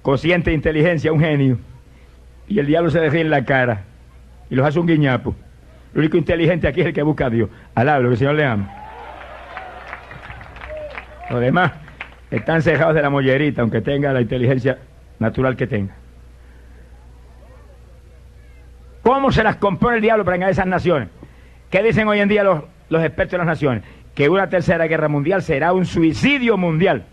consciente de inteligencia, un genio. Y el diablo se deja en la cara y los hace un guiñapo. Lo único inteligente aquí es el que busca a Dios. Alablo, que el Señor le ama. Los demás están cejados de la mollerita, aunque tenga la inteligencia natural que tenga. ¿Cómo se las compone el diablo para engañar esas naciones? ¿Qué dicen hoy en día los, los expertos de las naciones? Que una tercera guerra mundial será un suicidio mundial,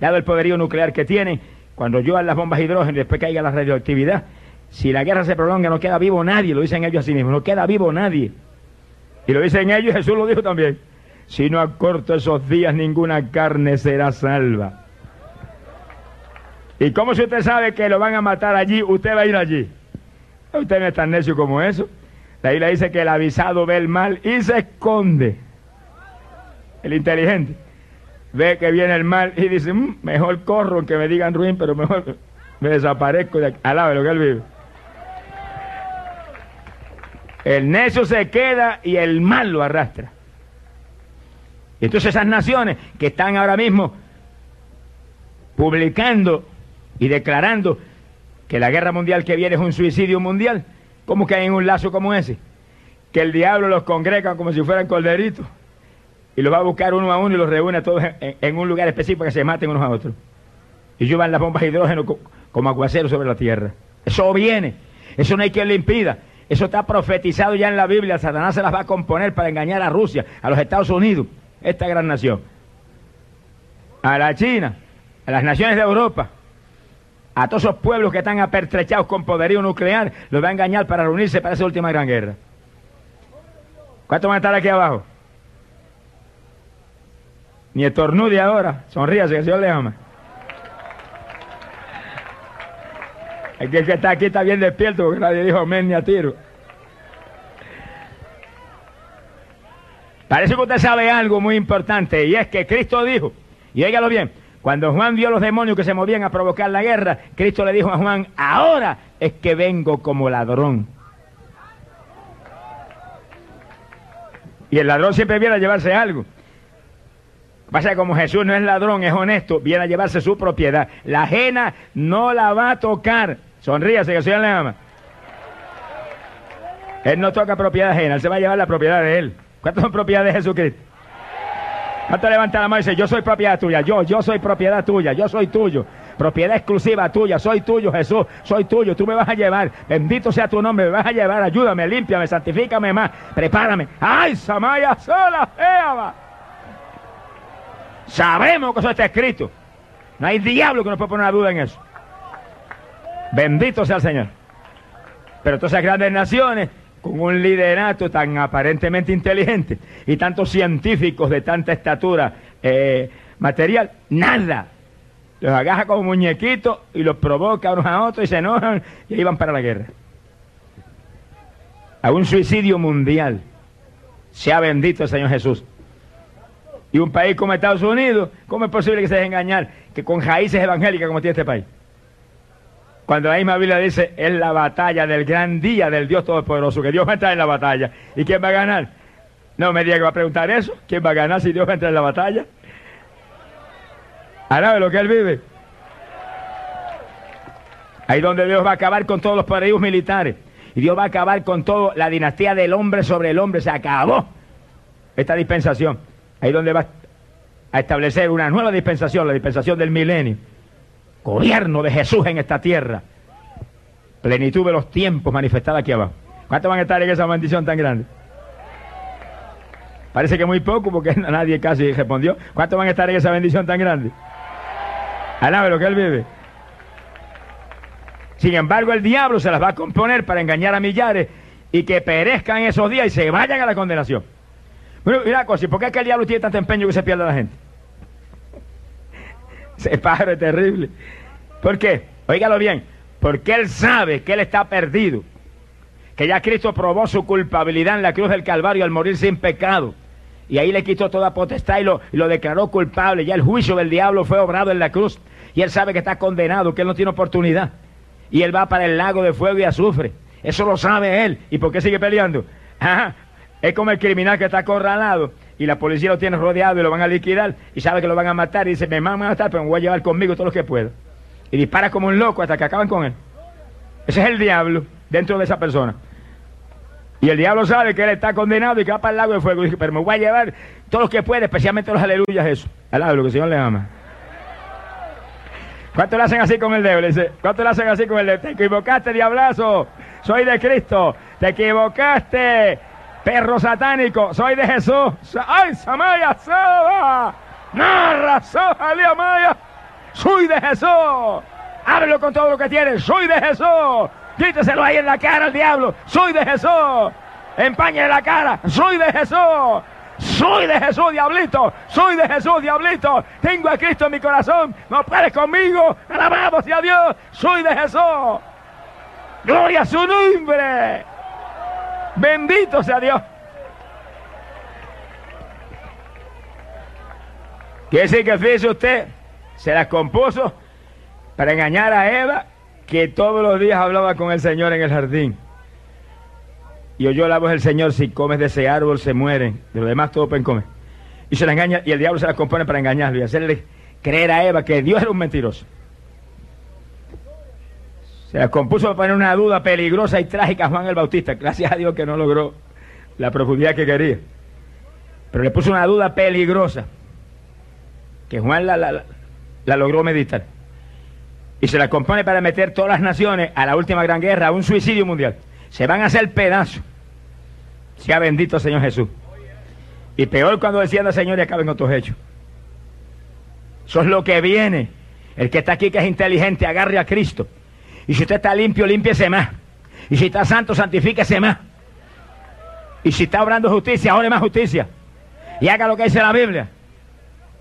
dado el poderío nuclear que tienen. Cuando lluevan las bombas de hidrógeno y después caiga la radioactividad, si la guerra se prolonga, no queda vivo nadie, lo dicen ellos así mismos, no queda vivo nadie. Y lo dicen ellos, Jesús lo dijo también. Si no acorto esos días, ninguna carne será salva. ¿Y cómo si usted sabe que lo van a matar allí, usted va a ir allí? Usted no es tan necio como eso. La Biblia dice que el avisado ve el mal y se esconde. El inteligente ve que viene el mal y dice, mm, mejor corro que me digan ruin, pero mejor me desaparezco de aquí. Al lado de lo que él vive. El necio se queda y el mal lo arrastra. Entonces esas naciones que están ahora mismo publicando y declarando que la guerra mundial que viene es un suicidio mundial, ¿cómo caen en un lazo como ese? Que el diablo los congrega como si fueran corderitos y los va a buscar uno a uno y los reúne a todos en, un lugar específico para que se maten unos a otros. Y llevan las bombas de hidrógeno como aguacero sobre la tierra. Eso viene, eso no hay quien le impida. Eso está profetizado ya en la Biblia. Satanás se las va a componer para engañar a Rusia, a los Estados Unidos. esta gran nación, a la China, a las naciones de Europa, a todos esos pueblos que están apertrechados con poderío nuclear, los va a engañar para reunirse para esa última gran guerra. ¿Cuántos van a estar aquí abajo? Ni estornude ahora, sonríase que el Señor le ama. El que, está aquí está bien despierto porque nadie dijo amén ni a tiro. Parece que usted sabe algo muy importante y es que Cristo dijo, y óigalo bien, cuando Juan vio a los demonios que se movían a provocar la guerra, Cristo le dijo a Juan, ahora es que vengo como ladrón. Y el ladrón siempre viene a llevarse algo. Pasa que como Jesús no es ladrón, es honesto, viene a llevarse su propiedad. La ajena no la va a tocar. Sonríase que el Señor le ama. Él no toca propiedad ajena, él se va a llevar la propiedad de él. ¿Cuántas son propiedades de Jesucristo? ¿Cuánto levanta la mano y dice, yo soy propiedad tuya? Yo, yo soy propiedad tuya, yo soy tuyo. Propiedad exclusiva tuya, soy tuyo, Jesús, soy tuyo, tú me vas a llevar. Bendito sea tu nombre, me vas a llevar, ayúdame, límpiame, santifícame más, prepárame. ¡Ay, Samaya sola, Eva! Sabemos que eso está escrito. No hay diablo que nos pueda poner una duda en eso. Bendito sea el Señor. Pero todas esas grandes naciones con un liderato tan aparentemente inteligente y tantos científicos de tanta estatura eh, material, nada. Los agaja como muñequitos y los provoca unos a otros y se enojan y ahí van para la guerra. A un suicidio mundial. Sea bendito el Señor Jesús. Y un país como Estados Unidos, ¿cómo es posible que se deje engañar que con raíces evangélicas como tiene este país? Cuando la misma Biblia dice, es la batalla del gran día del Dios Todopoderoso, que Dios va a entrar en la batalla. ¿Y quién va a ganar? No me diga que va a preguntar eso. ¿Quién va a ganar si Dios va a entrar en la batalla? ¿Alabe lo que él vive? Ahí donde Dios va a acabar con todos los poderíos militares. Y Dios va a acabar con toda la dinastía del hombre sobre el hombre. Se acabó esta dispensación. Ahí donde va a establecer una nueva dispensación, la dispensación del milenio. Gobierno de Jesús en esta tierra. Plenitud de los tiempos manifestada aquí abajo. ¿Cuántos van a estar en esa bendición tan grande? Parece que muy poco porque nadie casi respondió. ¿Cuántos van a estar en esa bendición tan grande? Alabe lo que él vive. Sin embargo, el diablo se las va a componer para engañar a millares y que perezcan esos días y se vayan a la condenación. Bueno, mira cosa, ¿por qué es que el diablo tiene tanto empeño que se pierda la gente? Ese pájaro es terrible. ¿Por qué? Óigalo bien. Porque él sabe que él está perdido. Que ya Cristo probó su culpabilidad en la cruz del Calvario al morir sin pecado. Y ahí le quitó toda potestad y lo, declaró culpable. Ya el juicio del diablo fue obrado en la cruz. Y él sabe que está condenado, que él no tiene oportunidad. Y él va para el lago de fuego y azufre. Eso lo sabe él. ¿Y por qué sigue peleando? Ajá. Es como el criminal que está acorralado y la policía lo tiene rodeado y lo van a liquidar y sabe que lo van a matar y dice, me van a matar, pero me voy a llevar conmigo todo lo que puedo. Y dispara como un loco hasta que acaban con él. Ese es el diablo dentro de esa persona. Y el diablo sabe que él está condenado y que va para el lago de fuego. Pero me voy a llevar todo lo que puede, especialmente los aleluyas, eso. Al lo que el Señor le ama. ¿Cuánto le hacen así con el dedo? Dice, ¿cuánto le hacen así con el dedo? Te equivocaste, diablazo. Soy de Cristo. Te equivocaste, perro satánico. Soy de Jesús. ¡Ay, Samaya, Saba! ¡Narra, Soja, Maya! Soy de Jesús. Háblelo con todo lo que tienes. Soy de Jesús. Quíteselo ahí en la cara al diablo. Soy de Jesús. Empañe la cara. Soy de Jesús. Soy de Jesús, diablito. Soy de Jesús, diablito. Tengo a Cristo en mi corazón. No puedes conmigo. Alabado sea Dios. Soy de Jesús. Gloria a su nombre. Bendito sea Dios. Quiere decir que fíjese usted, se las compuso para engañar a Eva, que todos los días hablaba con el Señor en el jardín. Y oyó la voz del Señor, si comes de ese árbol se mueren, de lo demás todo pueden comer. Y se la engaña, y el diablo se las compone para engañarlo y hacerle creer a Eva que Dios era un mentiroso. Se las compuso para poner una duda peligrosa y trágica a Juan el Bautista. Gracias a Dios que no logró la profundidad que quería. Pero le puso una duda peligrosa que Juan la, la, la logró meditar. Y se la compone para meter todas las naciones a la última gran guerra, a un suicidio mundial. Se van a hacer pedazos. Sea bendito Señor Jesús. Y peor cuando descienda el Señor y acaben otros hechos. Eso es lo que viene. El que está aquí que es inteligente, agarre a Cristo. Y si usted está limpio, límpiese más. Y si está santo, santifíquese más. Y si está obrando justicia, ore más justicia. Y haga lo que dice la Biblia.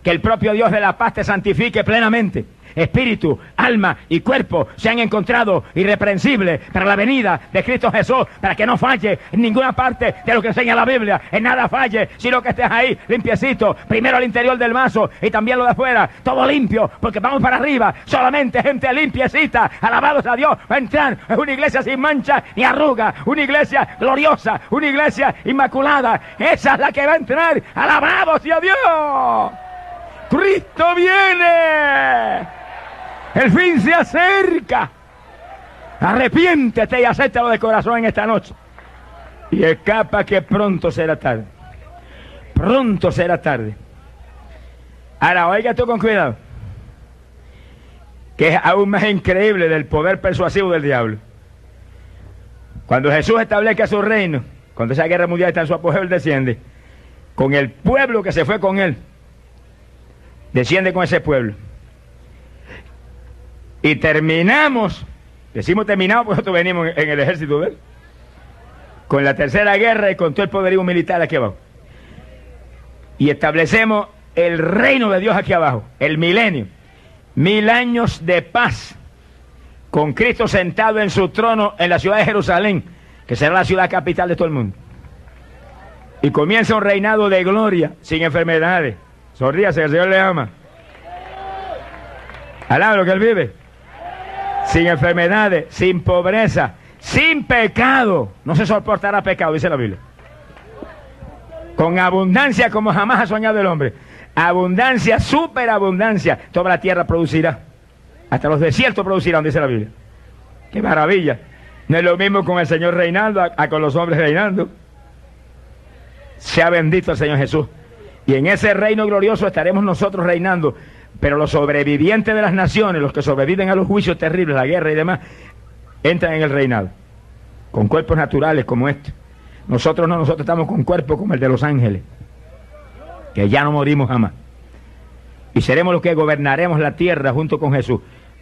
Que el propio Dios de la paz te santifique plenamente. Espíritu, alma y cuerpo sean encontrados irreprensibles para la venida de Cristo Jesús, para que no falle en ninguna parte de lo que enseña la Biblia, en nada falle, sino que estés ahí limpiecito, primero al interior del vaso y también lo de afuera, todo limpio, porque vamos para arriba, solamente gente limpiecita, alabados a Dios, va a entrar en una iglesia sin mancha ni arruga, una iglesia gloriosa, una iglesia inmaculada, esa es la que va a entrar, alabados a Dios. Cristo viene. El fin se acerca. Arrepiéntete y acéptalo de corazón en esta noche. Y escapa que pronto será tarde. Pronto será tarde. Ahora, oiga tú con cuidado. Que es aún más increíble del poder persuasivo del diablo. Cuando Jesús establezca su reino, cuando esa guerra mundial está en su apogeo, él desciende. Con el pueblo que se fue con él. Desciende con ese pueblo. Y terminamos, decimos terminado porque nosotros venimos en el ejército de con la tercera guerra y con todo el poderío militar aquí abajo. Y establecemos el reino de Dios aquí abajo, el milenio. Mil años de paz, con Cristo sentado en su trono en la ciudad de Jerusalén, que será la ciudad capital de todo el mundo. Y comienza un reinado de gloria, sin enfermedades. Sonríase, el Señor le ama. Alaba lo que Él vive sin enfermedades, sin pobreza, sin pecado. No se soportará pecado, dice la Biblia. Con abundancia como jamás ha soñado el hombre. Abundancia, superabundancia. Toda la tierra producirá. Hasta los desiertos producirán, dice la Biblia. Qué maravilla. No es lo mismo con el Señor reinando a, con los hombres reinando. Sea bendito el Señor Jesús. Y en ese reino glorioso estaremos nosotros reinando pero los sobrevivientes de las naciones, los que sobreviven a los juicios terribles, la guerra y demás, entran en el reinado, con cuerpos naturales como este. Nosotros no, nosotros estamos con cuerpos como el de los ángeles, que ya no morimos jamás. Y seremos los que gobernaremos la tierra junto con Jesús,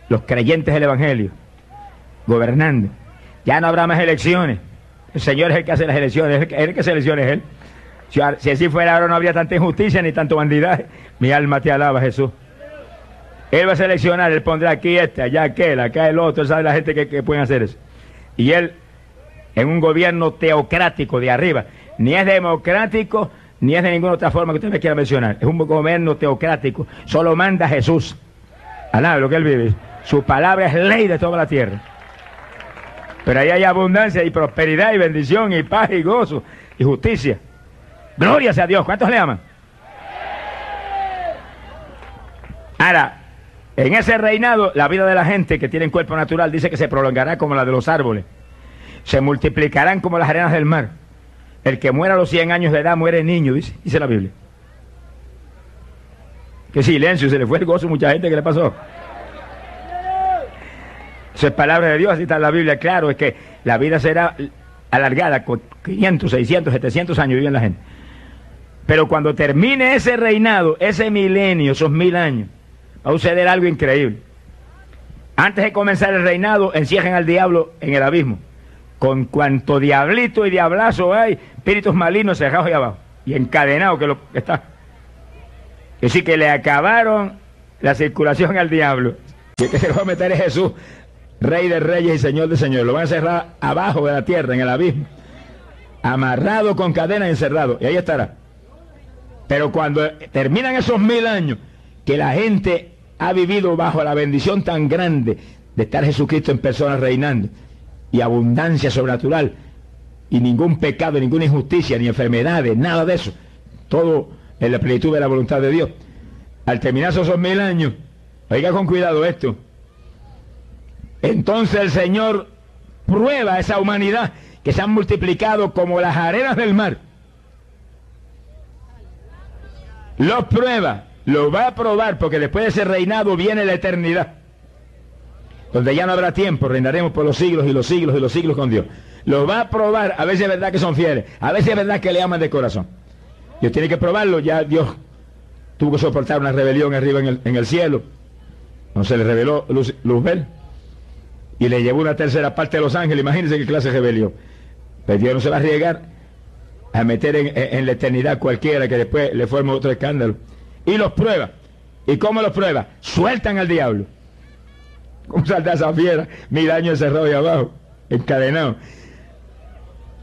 los creyentes del Evangelio, gobernando. Ya no habrá más elecciones. El Señor es el que hace las elecciones, es el que, selecciona Él. Si, así fuera ahora no habría tanta injusticia ni tanto bandidaje. Mi alma te alaba, Jesús. Él va a seleccionar, él pondrá aquí este, allá aquel, acá el otro, sabe la gente que, que pueden hacer eso. Y él, en un gobierno teocrático de arriba, ni es democrático, ni es de ninguna otra forma que usted me quiera mencionar. Es un gobierno teocrático, solo manda Jesús. Alá, lo que él vive. Su palabra es ley de toda la tierra. Pero ahí hay abundancia y prosperidad y bendición y paz y gozo y justicia. Gloria sea a Dios. ¿Cuántos le aman? Ahora, en ese reinado, la vida de la gente que tiene cuerpo natural dice que se prolongará como la de los árboles. Se multiplicarán como las arenas del mar. El que muera a los 100 años de edad muere niño, dice, la Biblia. Qué silencio, se le fue el gozo a mucha gente, ¿qué le pasó? Eso es palabra de Dios, así está la Biblia, claro, es que la vida será alargada, con 500, 600, 700 años viven la gente. Pero cuando termine ese reinado, ese milenio, esos mil años, va a suceder algo increíble. Antes de comenzar el reinado, encierren al diablo en el abismo. Con cuanto diablito y diablazo hay, espíritus malignos cerrados ahí abajo. Y encadenados que lo está. Es decir, que le acabaron la circulación al diablo. Y que se lo va a meter es Jesús, Rey de Reyes y Señor de Señores. Lo van a cerrar abajo de la tierra, en el abismo. Amarrado con cadenas y encerrado. Y ahí estará. Pero cuando terminan esos mil años, que la gente ha vivido bajo la bendición tan grande de estar Jesucristo en persona reinando y abundancia sobrenatural y ningún pecado, ninguna injusticia, ni enfermedades, nada de eso. Todo en la plenitud de la voluntad de Dios. Al terminar esos mil años, oiga con cuidado esto, entonces el Señor prueba a esa humanidad que se han multiplicado como las arenas del mar. Los prueba lo va a probar porque después de ese reinado viene la eternidad. Donde ya no habrá tiempo, reinaremos por los siglos y los siglos y los siglos con Dios. Lo va a probar, a veces es verdad que son fieles, a veces es verdad que le aman de corazón. Dios tiene que probarlo, ya Dios tuvo que soportar una rebelión arriba en el, cielo. No se le reveló Luz, Luzbel. Y le llevó una tercera parte de los ángeles. Imagínense qué clase de rebelión. Pero Dios no se va a arriesgar a meter en, la eternidad cualquiera que después le forme otro escándalo. Y los prueba. ¿Y cómo los prueba? Sueltan al diablo. ¿Cómo salta esa fiera? Mil años encerrado ahí abajo, encadenado.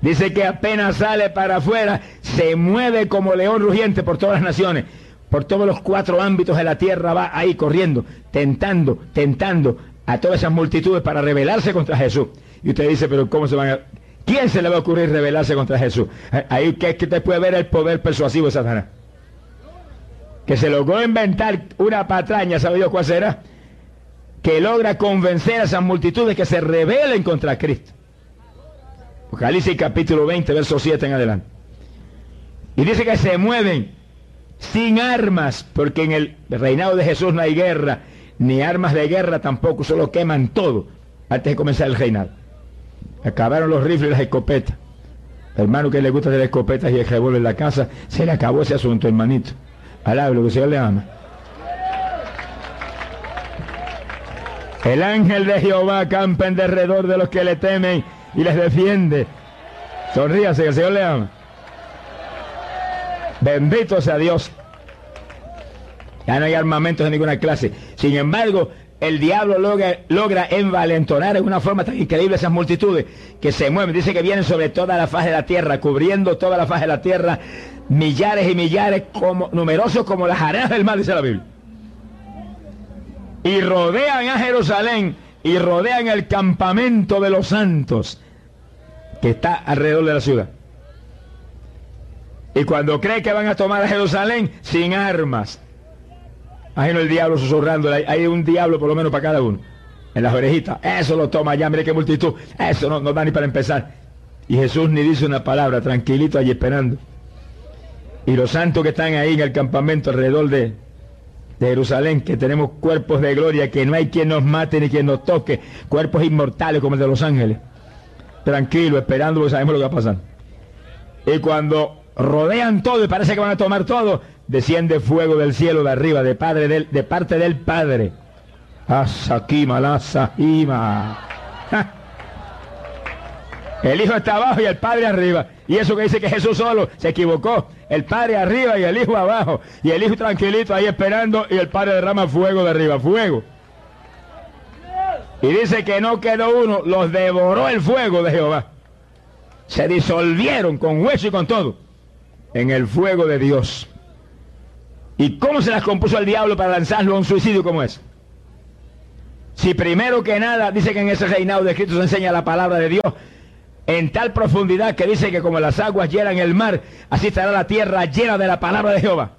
Dice que apenas sale para afuera, se mueve como león rugiente por todas las naciones, por todos los cuatro ámbitos de la tierra, va ahí corriendo, tentando, tentando a todas esas multitudes para rebelarse contra Jesús. Y usted dice, pero ¿cómo se van a...? ¿Quién se le va a ocurrir rebelarse contra Jesús? Ahí que, que te puede ver el poder persuasivo de Satanás. Que se logró inventar una patraña, ¿sabe Dios cuál será? Que logra convencer a esas multitudes que se rebelen contra Cristo. Apocalipsis capítulo 20, verso 7 en adelante. Y dice que se mueven sin armas, porque en el reinado de Jesús no hay guerra, ni armas de guerra tampoco, solo queman todo antes de comenzar el reinado. Acabaron los rifles y las escopetas. Hermano que le gusta de escopetas y el revólver en la casa, se le acabó ese asunto, hermanito. Alabe lo que el Señor le ama. El ángel de Jehová campa en derredor de los que le temen y les defiende. Sonríase que el Señor le ama. Bendito sea Dios. Ya no hay armamentos de ninguna clase. Sin embargo, el diablo logra, envalentonar en una forma tan increíble esas multitudes que se mueven. Dice que vienen sobre toda la faz de la tierra, cubriendo toda la faz de la tierra, millares y millares, como, numerosos como las arenas del mar, dice la Biblia. Y rodean a Jerusalén y rodean el campamento de los santos que está alrededor de la ciudad. Y cuando cree que van a tomar a Jerusalén sin armas, imagino el diablo susurrando, hay un diablo por lo menos para cada uno, en las orejitas, eso lo toma ya, mire qué multitud, eso no, no da ni para empezar. Y Jesús ni dice una palabra, tranquilito allí esperando. Y los santos que están ahí en el campamento alrededor de, de Jerusalén, que tenemos cuerpos de gloria, que no hay quien nos mate ni quien nos toque, cuerpos inmortales como el de los ángeles. Tranquilo, esperando porque sabemos lo que va a pasar. Y cuando rodean todo y parece que van a tomar todo, desciende fuego del cielo de arriba, de, padre del, de parte del Padre. Asakima, la El Hijo está abajo y el Padre arriba. Y eso que dice que Jesús solo se equivocó. El Padre arriba y el Hijo abajo. Y el Hijo tranquilito ahí esperando y el Padre derrama fuego de arriba. Fuego. Y dice que no quedó uno, los devoró el fuego de Jehová. Se disolvieron con hueso y con todo en el fuego de Dios. ¿Y cómo se las compuso el diablo para lanzarlo a un suicidio como es? Si primero que nada dice que en ese reinado de Cristo se enseña la palabra de Dios, en tal profundidad que dice que como las aguas llenan el mar, así estará la tierra llena de la palabra de Jehová.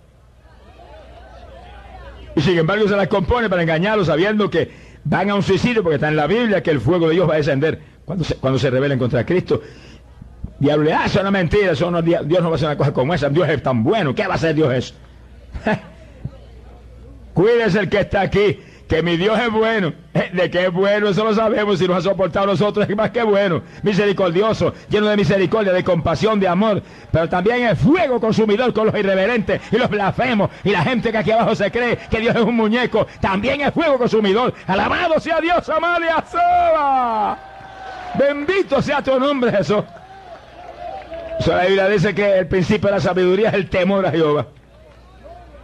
Y sin embargo se las compone para engañarlos sabiendo que van a un suicidio porque está en la Biblia que el fuego de Dios va a descender cuando se, cuando se rebelen contra Cristo. Diablo ah, eso es una mentira, Dios no va a hacer una cosa como esa, Dios es tan bueno, ¿qué va a hacer Dios eso? Cuídese el que está aquí que mi Dios es bueno. De que es bueno, eso lo sabemos. Si nos ha soportado nosotros, es más que bueno. Misericordioso, lleno de misericordia, de compasión, de amor. Pero también es fuego consumidor con los irreverentes y los blasfemos. Y la gente que aquí abajo se cree que Dios es un muñeco. También es fuego consumidor. Alabado sea Dios, Amalia Soba. Bendito sea tu nombre, Jesús. Eso la Biblia dice que el principio de la sabiduría es el temor a Jehová.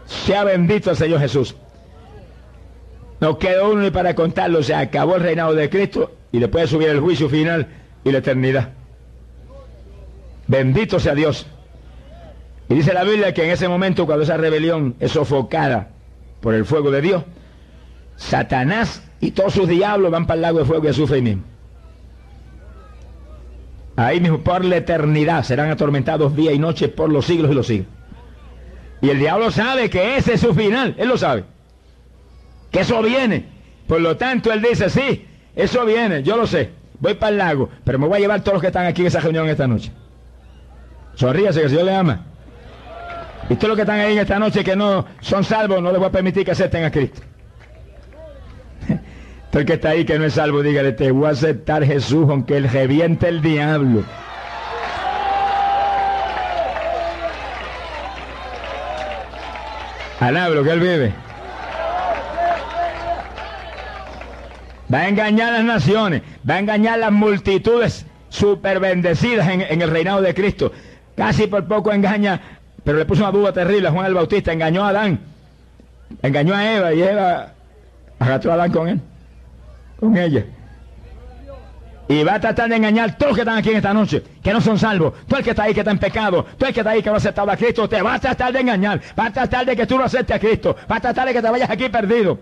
Sea bendito el Señor Jesús. No quedó uno ni para contarlo, se acabó el reinado de Cristo y después subir el juicio final y la eternidad. Bendito sea Dios. Y dice la Biblia que en ese momento, cuando esa rebelión es sofocada por el fuego de Dios, Satanás y todos sus diablos van para el lago de fuego y azufre mismo. Ahí mismo por la eternidad serán atormentados día y noche por los siglos y los siglos. Y el diablo sabe que ese es su final, él lo sabe que eso viene. Por lo tanto, él dice, sí, eso viene, yo lo sé. Voy para el lago, pero me voy a llevar todos los que están aquí en esa reunión esta noche. Sonríase que el Señor le ama. Y todos los que están ahí en esta noche que no son salvos, no les voy a permitir que acepten a Cristo. El que está ahí que no es salvo, dígale, te voy a aceptar Jesús aunque él reviente el diablo. Alaba lo que él vive. Va a engañar a las naciones, va a engañar a las multitudes super bendecidas en, el reinado de Cristo. Casi por poco engaña, pero le puso una duda terrible a Juan el Bautista, engañó a Adán, engañó a Eva y Eva arrastró a Adán con él, con ella. Y va a tratar de engañar todos los que están aquí en esta noche, que no son salvos. Todo el que está ahí que está en pecado, todo el que está ahí que no ha aceptado a Cristo, te va a tratar de engañar. Va a tratar de que tú no aceptes a Cristo. Va a tratar de que te vayas aquí perdido.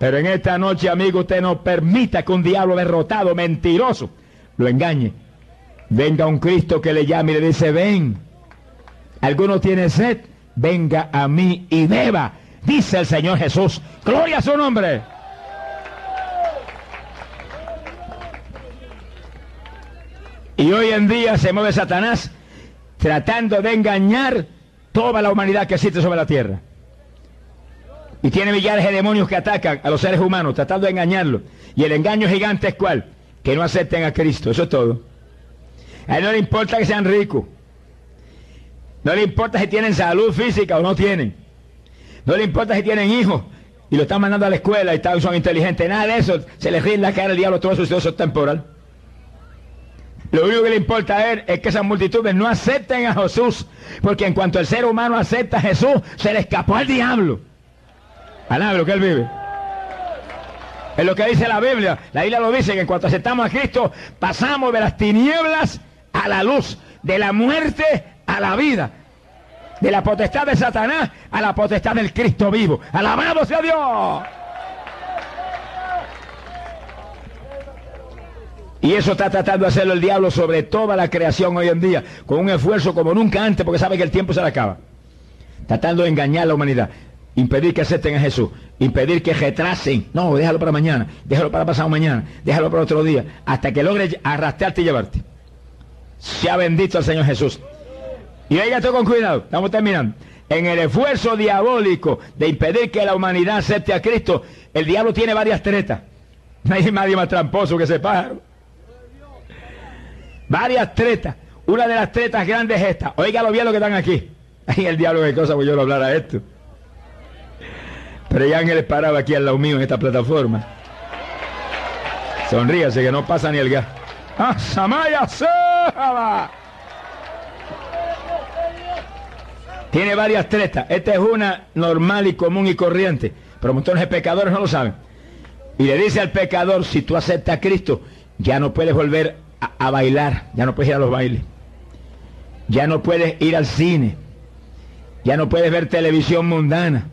Pero en esta noche, amigo, usted no permita que un diablo derrotado, mentiroso, lo engañe. Venga un Cristo que le llame y le dice, ven. ¿Alguno tiene sed? Venga a mí y beba. Dice el Señor Jesús. Gloria a su nombre. Y hoy en día se mueve Satanás tratando de engañar toda la humanidad que existe sobre la tierra. Y tiene millares de demonios que atacan a los seres humanos, tratando de engañarlos. Y el engaño gigante es cuál? Que no acepten a Cristo. Eso es todo. A él no le importa que sean ricos. No le importa si tienen salud física o no tienen. No le importa si tienen hijos y lo están mandando a la escuela y son inteligentes. Nada de eso. Se les ríe en la cara al diablo todo es temporal. Lo único que le importa a él es que esas multitudes no acepten a Jesús. Porque en cuanto el ser humano acepta a Jesús, se le escapó al diablo. Alaba lo que él vive. Es lo que dice la Biblia. La Biblia lo dice que en cuanto aceptamos a Cristo, pasamos de las tinieblas a la luz, de la muerte a la vida, de la potestad de Satanás a la potestad del Cristo vivo. Alabado sea Dios. Y eso está tratando de hacerlo el diablo sobre toda la creación hoy en día, con un esfuerzo como nunca antes, porque sabe que el tiempo se le acaba. Tratando de engañar a la humanidad, impedir que acepten a Jesús, impedir que retrasen. No, déjalo para mañana, déjalo para pasado mañana, déjalo para otro día, hasta que logre arrastrarte y llevarte. Sea bendito el Señor Jesús. Y oiga esto con cuidado, estamos terminando. En el esfuerzo diabólico de impedir que la humanidad acepte a Cristo, el diablo tiene varias tretas. No hay nadie más tramposo que ese pájaro varias tretas. Una de las tretas grandes es esta. Oiga bien lo que están aquí. Ay, el diablo qué cosa, pues yo no hablara esto. Pero ya Ángeles paraba aquí al lado mío en esta plataforma. Sonríase que no pasa ni el gas. ¡Ah, Samaya Tiene varias tretas. Esta es una normal y común y corriente. Pero montones de pecadores no lo saben. Y le dice al pecador, si tú aceptas a Cristo, ya no puedes volver a, bailar, ya no puedes ir a los bailes, ya no puedes ir al cine, ya no puedes ver televisión mundana.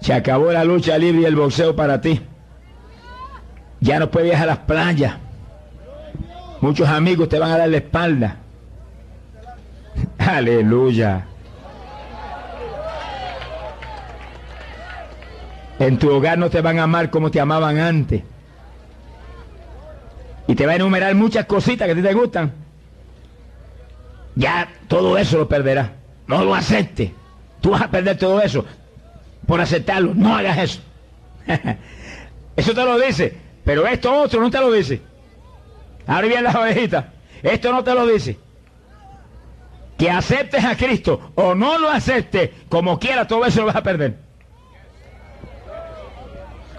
Se acabó la lucha libre y el boxeo para ti. Ya no puedes ir a las playas. Muchos amigos te van a dar la espalda. Aleluya. En tu hogar no te van a amar como te amaban antes. Y te va a enumerar muchas cositas que a ti te gustan. Ya todo eso lo perderás. No lo aceptes. Tú vas a perder todo eso por aceptarlo. No hagas eso. eso te lo dice. Pero esto otro no te lo dice. Ahora bien las ovejitas. Esto no te lo dice. Que aceptes a Cristo o no lo aceptes, como quiera, todo eso lo vas a perder.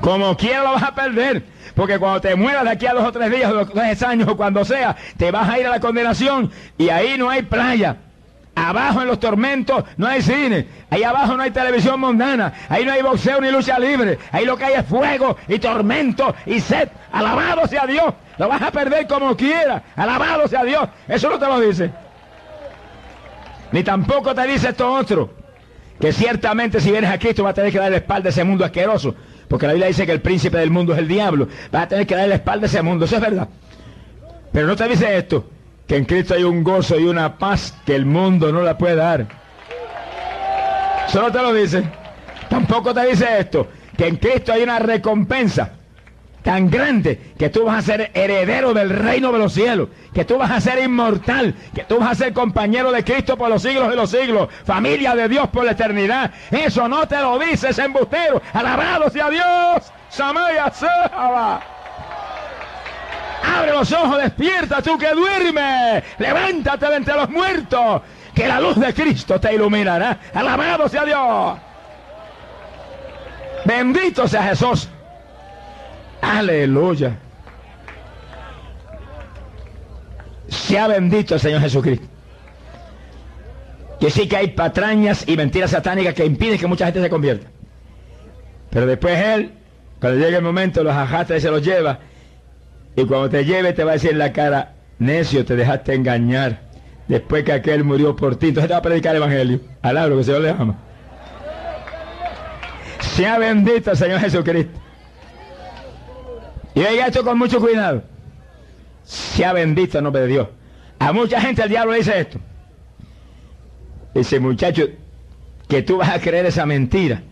Como quiera lo vas a perder. Porque cuando te mueras de aquí a dos o tres días, o tres años, o cuando sea, te vas a ir a la condenación y ahí no hay playa. Abajo en los tormentos no hay cine. Ahí abajo no hay televisión mundana. Ahí no hay boxeo ni lucha libre. Ahí lo que hay es fuego y tormento y sed. Alabado sea Dios. Lo vas a perder como quiera. Alabado sea Dios. Eso no te lo dice. Ni tampoco te dice esto otro. Que ciertamente si vienes a Cristo vas a tener que dar la espalda a ese mundo asqueroso. Porque la Biblia dice que el príncipe del mundo es el diablo. Vas a tener que darle la espalda a ese mundo. Eso es verdad. Pero no te dice esto. Que en Cristo hay un gozo y una paz que el mundo no la puede dar. Solo te lo dice. Tampoco te dice esto. Que en Cristo hay una recompensa tan grande que tú vas a ser heredero del reino de los cielos, que tú vas a ser inmortal, que tú vas a ser compañero de Cristo por los siglos de los siglos, familia de Dios por la eternidad. Eso no te lo dices, embustero. Alabado sea Dios. Samaya Abre los ojos, despierta tú que duermes. Levántate de entre los muertos que la luz de Cristo te iluminará. Alabado sea Dios. Bendito sea Jesús. Aleluya. Sea bendito el Señor Jesucristo. Que sí que hay patrañas y mentiras satánicas que impiden que mucha gente se convierta. Pero después Él, cuando llegue el momento, los ajata y se los lleva. Y cuando te lleve te va a decir en la cara, necio, te dejaste engañar. Después que aquel murió por ti. Entonces te va a predicar el Evangelio. Alabro que el Señor le ama. Sea bendito el Señor Jesucristo. Y oiga esto con mucho cuidado. Sea bendito el nombre de Dios. A mucha gente el diablo dice esto. Dice, muchacho, que tú vas a creer esa mentira,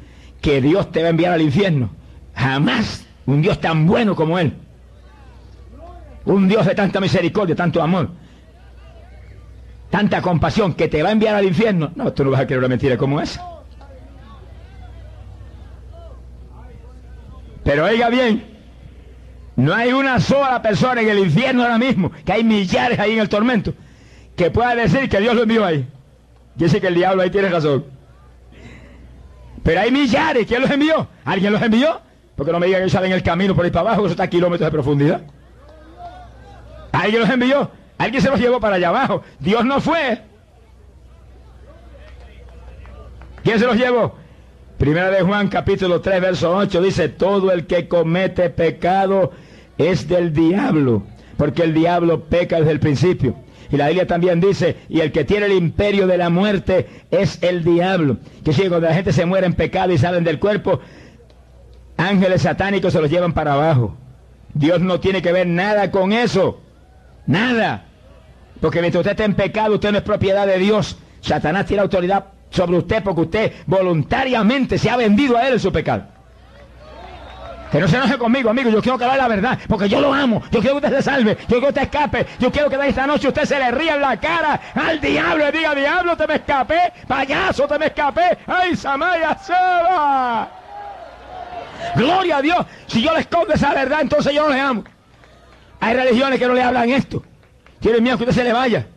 que Dios te va a enviar al infierno. Jamás un Dios tan bueno como Él. Un Dios de tanta misericordia, tanto amor, tanta compasión, que te va a enviar al infierno. No, tú no vas a creer una mentira como esa. Pero oiga bien, no hay una sola persona en el infierno ahora mismo, que hay millares ahí en el tormento, que pueda decir que Dios lo envió ahí. Yo sé que el diablo ahí tiene razón. Pero hay millares, ¿quién los envió? ¿Alguien los envió? Porque no me digan que salen en el camino por ahí para abajo, eso está a kilómetros de profundidad. ¿Alguien los envió? Alguien se los llevó para allá abajo. Dios no fue. ¿Quién se los llevó? Primera de Juan capítulo 3 verso 8 dice, todo el que comete pecado es del diablo, porque el diablo peca desde el principio. Y la Biblia también dice, y el que tiene el imperio de la muerte es el diablo. Que si cuando la gente se muere en pecado y salen del cuerpo, ángeles satánicos se los llevan para abajo. Dios no tiene que ver nada con eso. Nada. Porque mientras usted esté en pecado, usted no es propiedad de Dios. Satanás tiene autoridad sobre usted porque usted voluntariamente se ha vendido a él su pecado. Que no se enoje conmigo, amigo. Yo quiero que haga la verdad, porque yo lo amo. Yo quiero que usted se salve. Yo quiero que usted escape. Yo quiero que de esta noche usted se le ría en la cara al diablo y diga, diablo, te me escapé. Payaso, te me escapé. ¡Ay, Samaya Seba! Gloria a Dios. Si yo le escondo esa verdad, entonces yo no le amo. Hay religiones que no le hablan esto. Tienen miedo que usted se le vaya.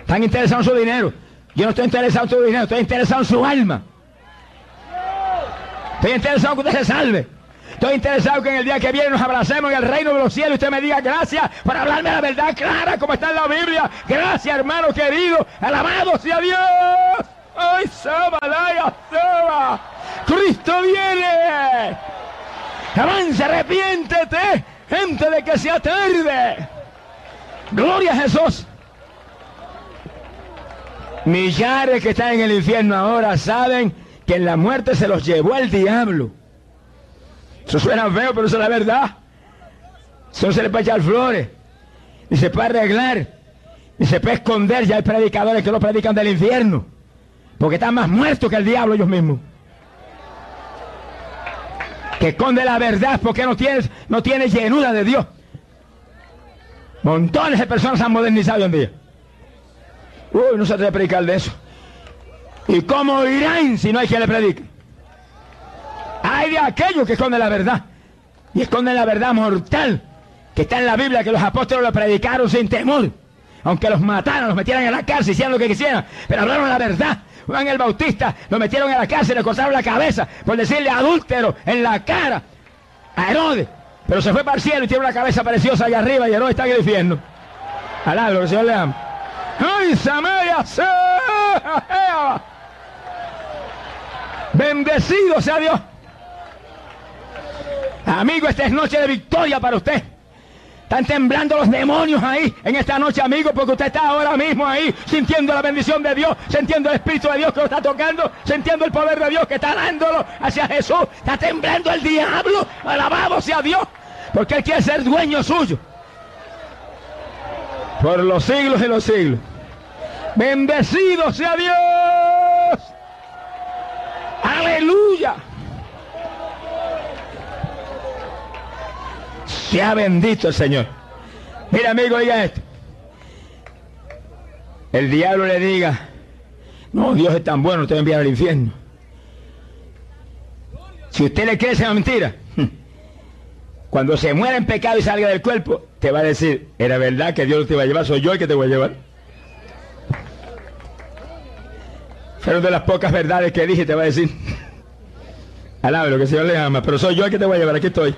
Están interesados en su dinero. Yo no estoy interesado en su dinero, estoy interesado en su alma. Estoy interesado que usted se salve. Estoy interesado que en el día que viene nos abracemos en el reino de los cielos y usted me diga gracias por hablarme la verdad clara como está en la Biblia. Gracias, hermano querido. Alabado sea Dios. ¡Ay, Sabalaya, Saba! ¡Cristo viene! ¡Avance, arrepiéntete! ¡Gente de que sea tarde! ¡Gloria a Jesús! Millares que están en el infierno ahora saben que en la muerte se los llevó el diablo. Eso suena feo, pero eso es la verdad. Eso se le puede echar flores. Ni se puede arreglar. Ni se puede esconder. Ya hay predicadores que lo predican del infierno. Porque están más muertos que el diablo ellos mismos. Que esconde la verdad porque no tiene, no tiene llenura de Dios. Montones de personas han modernizado hoy en día. Uy, no se debe predicar de eso. ¿Y cómo irán si no hay quien le predique? Hay de aquellos que esconden la verdad. Y esconden la verdad mortal que está en la Biblia, que los apóstoles lo predicaron sin temor. Aunque los mataron, los metieran en la cárcel, hicieran lo que quisieran. Pero hablaron la verdad. Juan el Bautista lo metieron en la cárcel, le cortaron la cabeza por decirle adúltero en la cara a Herodes. Pero se fue para el cielo y tiene una cabeza preciosa allá arriba y Herodes está en el. Alá, lo que el le ama. ¡Ay, Samaria! Bendecido sea Dios. Amigo, esta es noche de victoria para usted. Están temblando los demonios ahí en esta noche, amigo, porque usted está ahora mismo ahí sintiendo la bendición de Dios, sintiendo el Espíritu de Dios que lo está tocando, sintiendo el poder de Dios que está dándolo hacia Jesús. Está temblando el diablo. Alabado sea Dios, porque Él quiere ser dueño suyo. Por los siglos y los siglos. Bendecido sea Dios. Aleluya. Sea bendito el Señor. Mira, amigo, oiga esto. El diablo le diga, no, Dios es tan bueno, te va a enviar al infierno. Si usted le cree esa mentira, cuando se muera en pecado y salga del cuerpo, te va a decir, era verdad que Dios te va a llevar, soy yo el que te voy a llevar. Pero de las pocas verdades que dije te va a decir. Alabe lo que el Señor le ama, pero soy yo el que te voy a llevar, aquí estoy.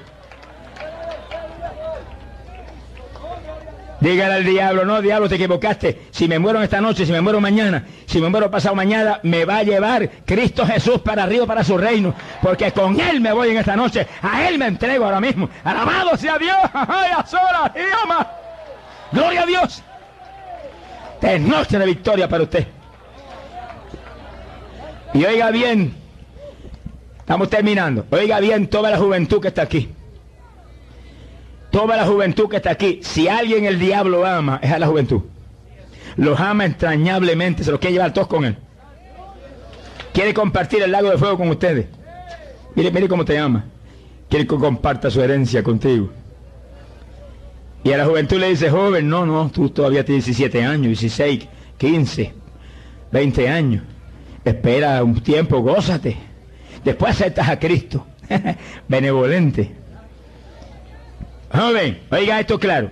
Dígale al diablo, no, diablo, te equivocaste. Si me muero esta noche, si me muero mañana, si me muero pasado mañana, me va a llevar Cristo Jesús para arriba, para su reino. Porque con Él me voy en esta noche. A Él me entrego ahora mismo. Alabado sea Dios. ¡Ay, a solas! Gloria a Dios. Es noche de victoria para usted. Y oiga bien, estamos terminando. Oiga bien toda la juventud que está aquí toda la juventud que está aquí, si alguien el diablo ama, es a la juventud. Los ama entrañablemente, se los quiere llevar todos con él. Quiere compartir el lago de fuego con ustedes. Mire, mire cómo te ama. Quiere que comparta su herencia contigo. Y a la juventud le dice, joven, no, no, tú todavía tienes 17 años, 16, 15, 20 años. Espera un tiempo, gózate. Después aceptas a Cristo. Benevolente. Joven, oiga esto claro.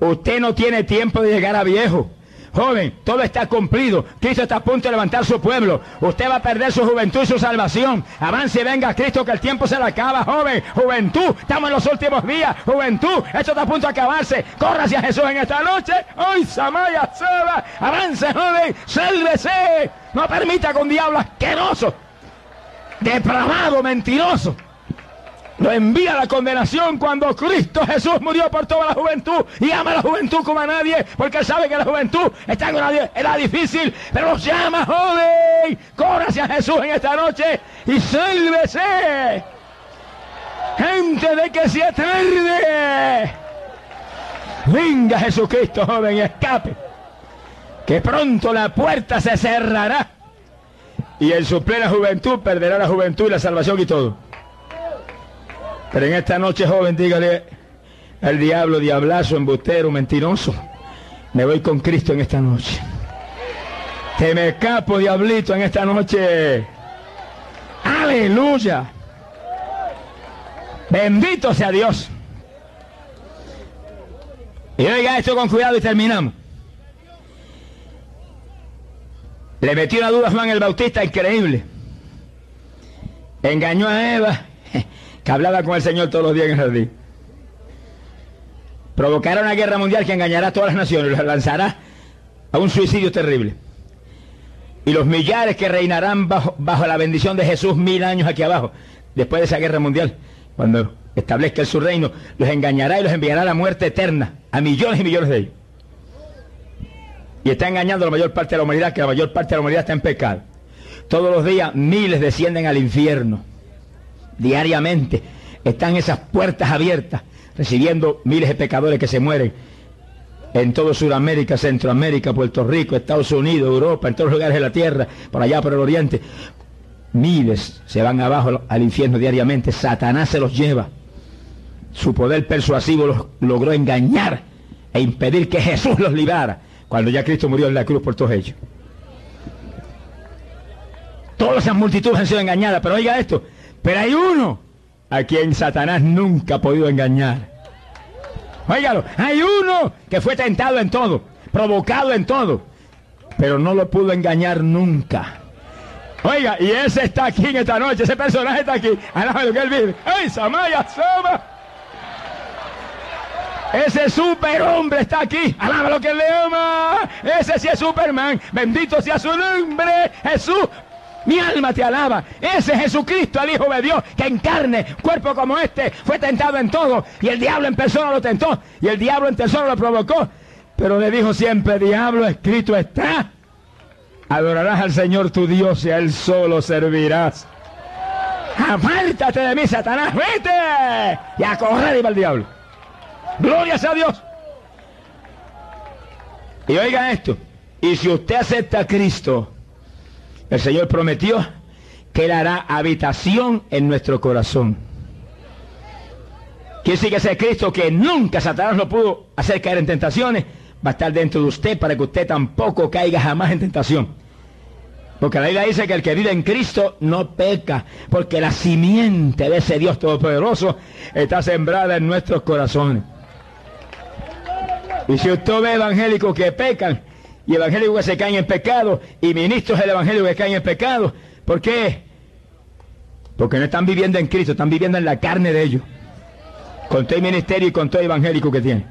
Usted no tiene tiempo de llegar a viejo. Joven, todo está cumplido. Cristo está a punto de levantar su pueblo. Usted va a perder su juventud y su salvación. Avance venga Cristo que el tiempo se le acaba, joven. Juventud, estamos en los últimos días. Juventud, esto está a punto de acabarse. Corra hacia Jesús en esta noche. Hoy Samaya Saba. Avance, joven. Sálvese. No permita con diablo asqueroso, depravado, mentiroso lo envía a la condenación cuando Cristo Jesús murió por toda la juventud y ama a la juventud como a nadie, porque sabe que la juventud está en una edad difícil, pero los llama joven, corra hacia Jesús en esta noche y sálvese. Gente de que se tarde. Venga Jesucristo, joven, y escape. Que pronto la puerta se cerrará. Y en su plena juventud perderá la juventud y la salvación y todo. Pero en esta noche, joven, dígale al diablo, diablazo, embustero, mentiroso. Me voy con Cristo en esta noche. Que me escapo, diablito, en esta noche. Aleluya. Bendito sea Dios. Y oiga esto con cuidado y terminamos. Le metió una duda a Juan el Bautista increíble. Engañó a Eva que hablaba con el Señor todos los días en el jardín. Provocará una guerra mundial que engañará a todas las naciones y los lanzará a un suicidio terrible. Y los millares que reinarán bajo, bajo la bendición de Jesús mil años aquí abajo, después de esa guerra mundial, cuando establezca su reino, los engañará y los enviará a la muerte eterna, a millones y millones de ellos. Y está engañando a la mayor parte de la humanidad, que la mayor parte de la humanidad está en pecado. Todos los días miles descienden al infierno diariamente. Están esas puertas abiertas, recibiendo miles de pecadores que se mueren en todo Sudamérica, Centroamérica, Puerto Rico, Estados Unidos, Europa, en todos los lugares de la tierra, por allá por el oriente. Miles se van abajo al infierno diariamente. Satanás se los lleva. Su poder persuasivo los logró engañar e impedir que Jesús los librara cuando ya Cristo murió en la cruz por todos ellos. Todas esas multitudes han sido engañadas, pero oiga esto, pero hay uno a quien Satanás nunca ha podido engañar. Óigalo, hay uno que fue tentado en todo, provocado en todo, pero no lo pudo engañar nunca. Oiga, y ese está aquí en esta noche, ese personaje está aquí. Alaba lo que él vive. ¡Ay, Samaya, Sama! Ese superhombre está aquí. Alaba lo que le ama. Ese sí es Superman. Bendito sea su nombre. Jesús mi alma te alaba. Ese Jesucristo, el Hijo de Dios, que en carne, cuerpo como este, fue tentado en todo. Y el diablo en persona lo tentó. Y el diablo en persona lo provocó. Pero le dijo siempre, diablo, escrito está. Adorarás al Señor tu Dios y a Él solo servirás. Apártate de mí, Satanás, vete. Y a correr iba el diablo. Gloria a Dios. Y oiga esto. Y si usted acepta a Cristo, el Señor prometió que Él hará habitación en nuestro corazón. Quiere decir que ese Cristo que nunca Satanás lo pudo hacer caer en tentaciones, va a estar dentro de usted para que usted tampoco caiga jamás en tentación. Porque la Biblia dice que el que vive en Cristo no peca, porque la simiente de ese Dios Todopoderoso está sembrada en nuestros corazones. Y si usted ve evangélicos que pecan, y evangélicos que se caen en pecado y ministros del evangelio que caen en pecado. ¿Por qué? Porque no están viviendo en Cristo, están viviendo en la carne de ellos. Con todo el ministerio y con todo el evangélico que tiene.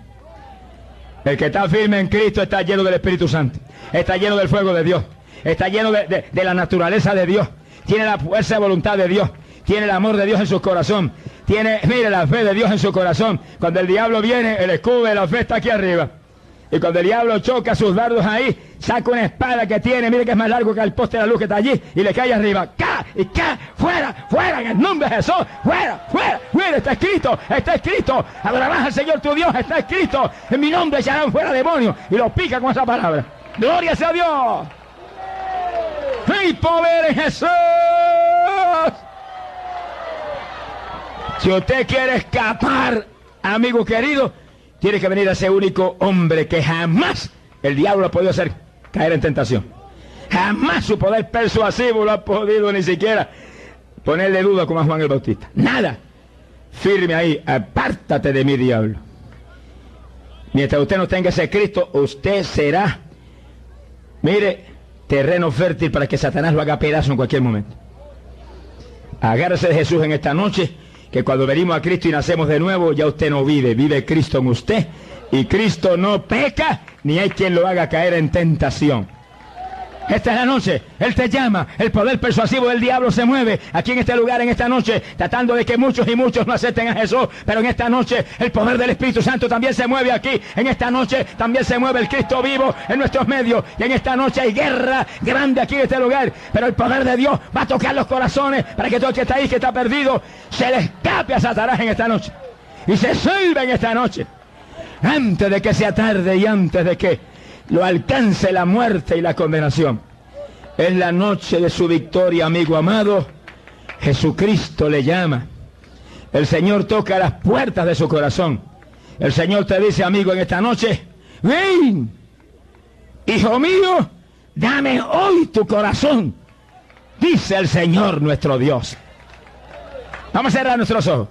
El que está firme en Cristo está lleno del Espíritu Santo. Está lleno del fuego de Dios. Está lleno de, la naturaleza de Dios. Tiene la fuerza de voluntad de Dios. Tiene el amor de Dios en su corazón. Tiene, mire, la fe de Dios en su corazón. Cuando el diablo viene, el escudo de la fe está aquí arriba. Y cuando el diablo choca sus dardos ahí, saca una espada que tiene, mire que es más largo que el poste de la luz que está allí, y le cae arriba. ¡Ca! Y ca, fuera, fuera, en el nombre de Jesús, fuera, fuera, fuera, está escrito, está escrito. Adorarás al Señor tu Dios, está escrito. En mi nombre echarán fuera demonios. Y lo pica con esa palabra. Gloria sea Dios. ¡Hay poder en Jesús! Si usted quiere escapar, amigo querido, tiene que venir a ese único hombre que jamás el diablo ha podido hacer caer en tentación. Jamás su poder persuasivo lo ha podido ni siquiera ponerle duda como a Juan el Bautista. Nada. Firme ahí, apártate de mi diablo. Mientras usted no tenga ese Cristo, usted será, mire, terreno fértil para que Satanás lo haga pedazo en cualquier momento. Agárrese de Jesús en esta noche que cuando venimos a Cristo y nacemos de nuevo, ya usted no vive, vive Cristo en usted. Y Cristo no peca, ni hay quien lo haga caer en tentación. Esta es la noche. Él te llama. El poder persuasivo del diablo se mueve aquí en este lugar, en esta noche, tratando de que muchos y muchos no acepten a Jesús. Pero en esta noche el poder del Espíritu Santo también se mueve aquí. En esta noche también se mueve el Cristo vivo en nuestros medios. Y en esta noche hay guerra grande aquí en este lugar. Pero el poder de Dios va a tocar los corazones para que todo el que está ahí, que está perdido, se le escape a Satanás en esta noche. Y se salve en esta noche. Antes de que sea tarde y antes de que lo alcance la muerte y la condenación. Es la noche de su victoria, amigo amado. Jesucristo le llama. El Señor toca las puertas de su corazón. El Señor te dice, amigo, en esta noche, ven, hijo mío, dame hoy tu corazón, dice el Señor nuestro Dios. Vamos a cerrar nuestros ojos.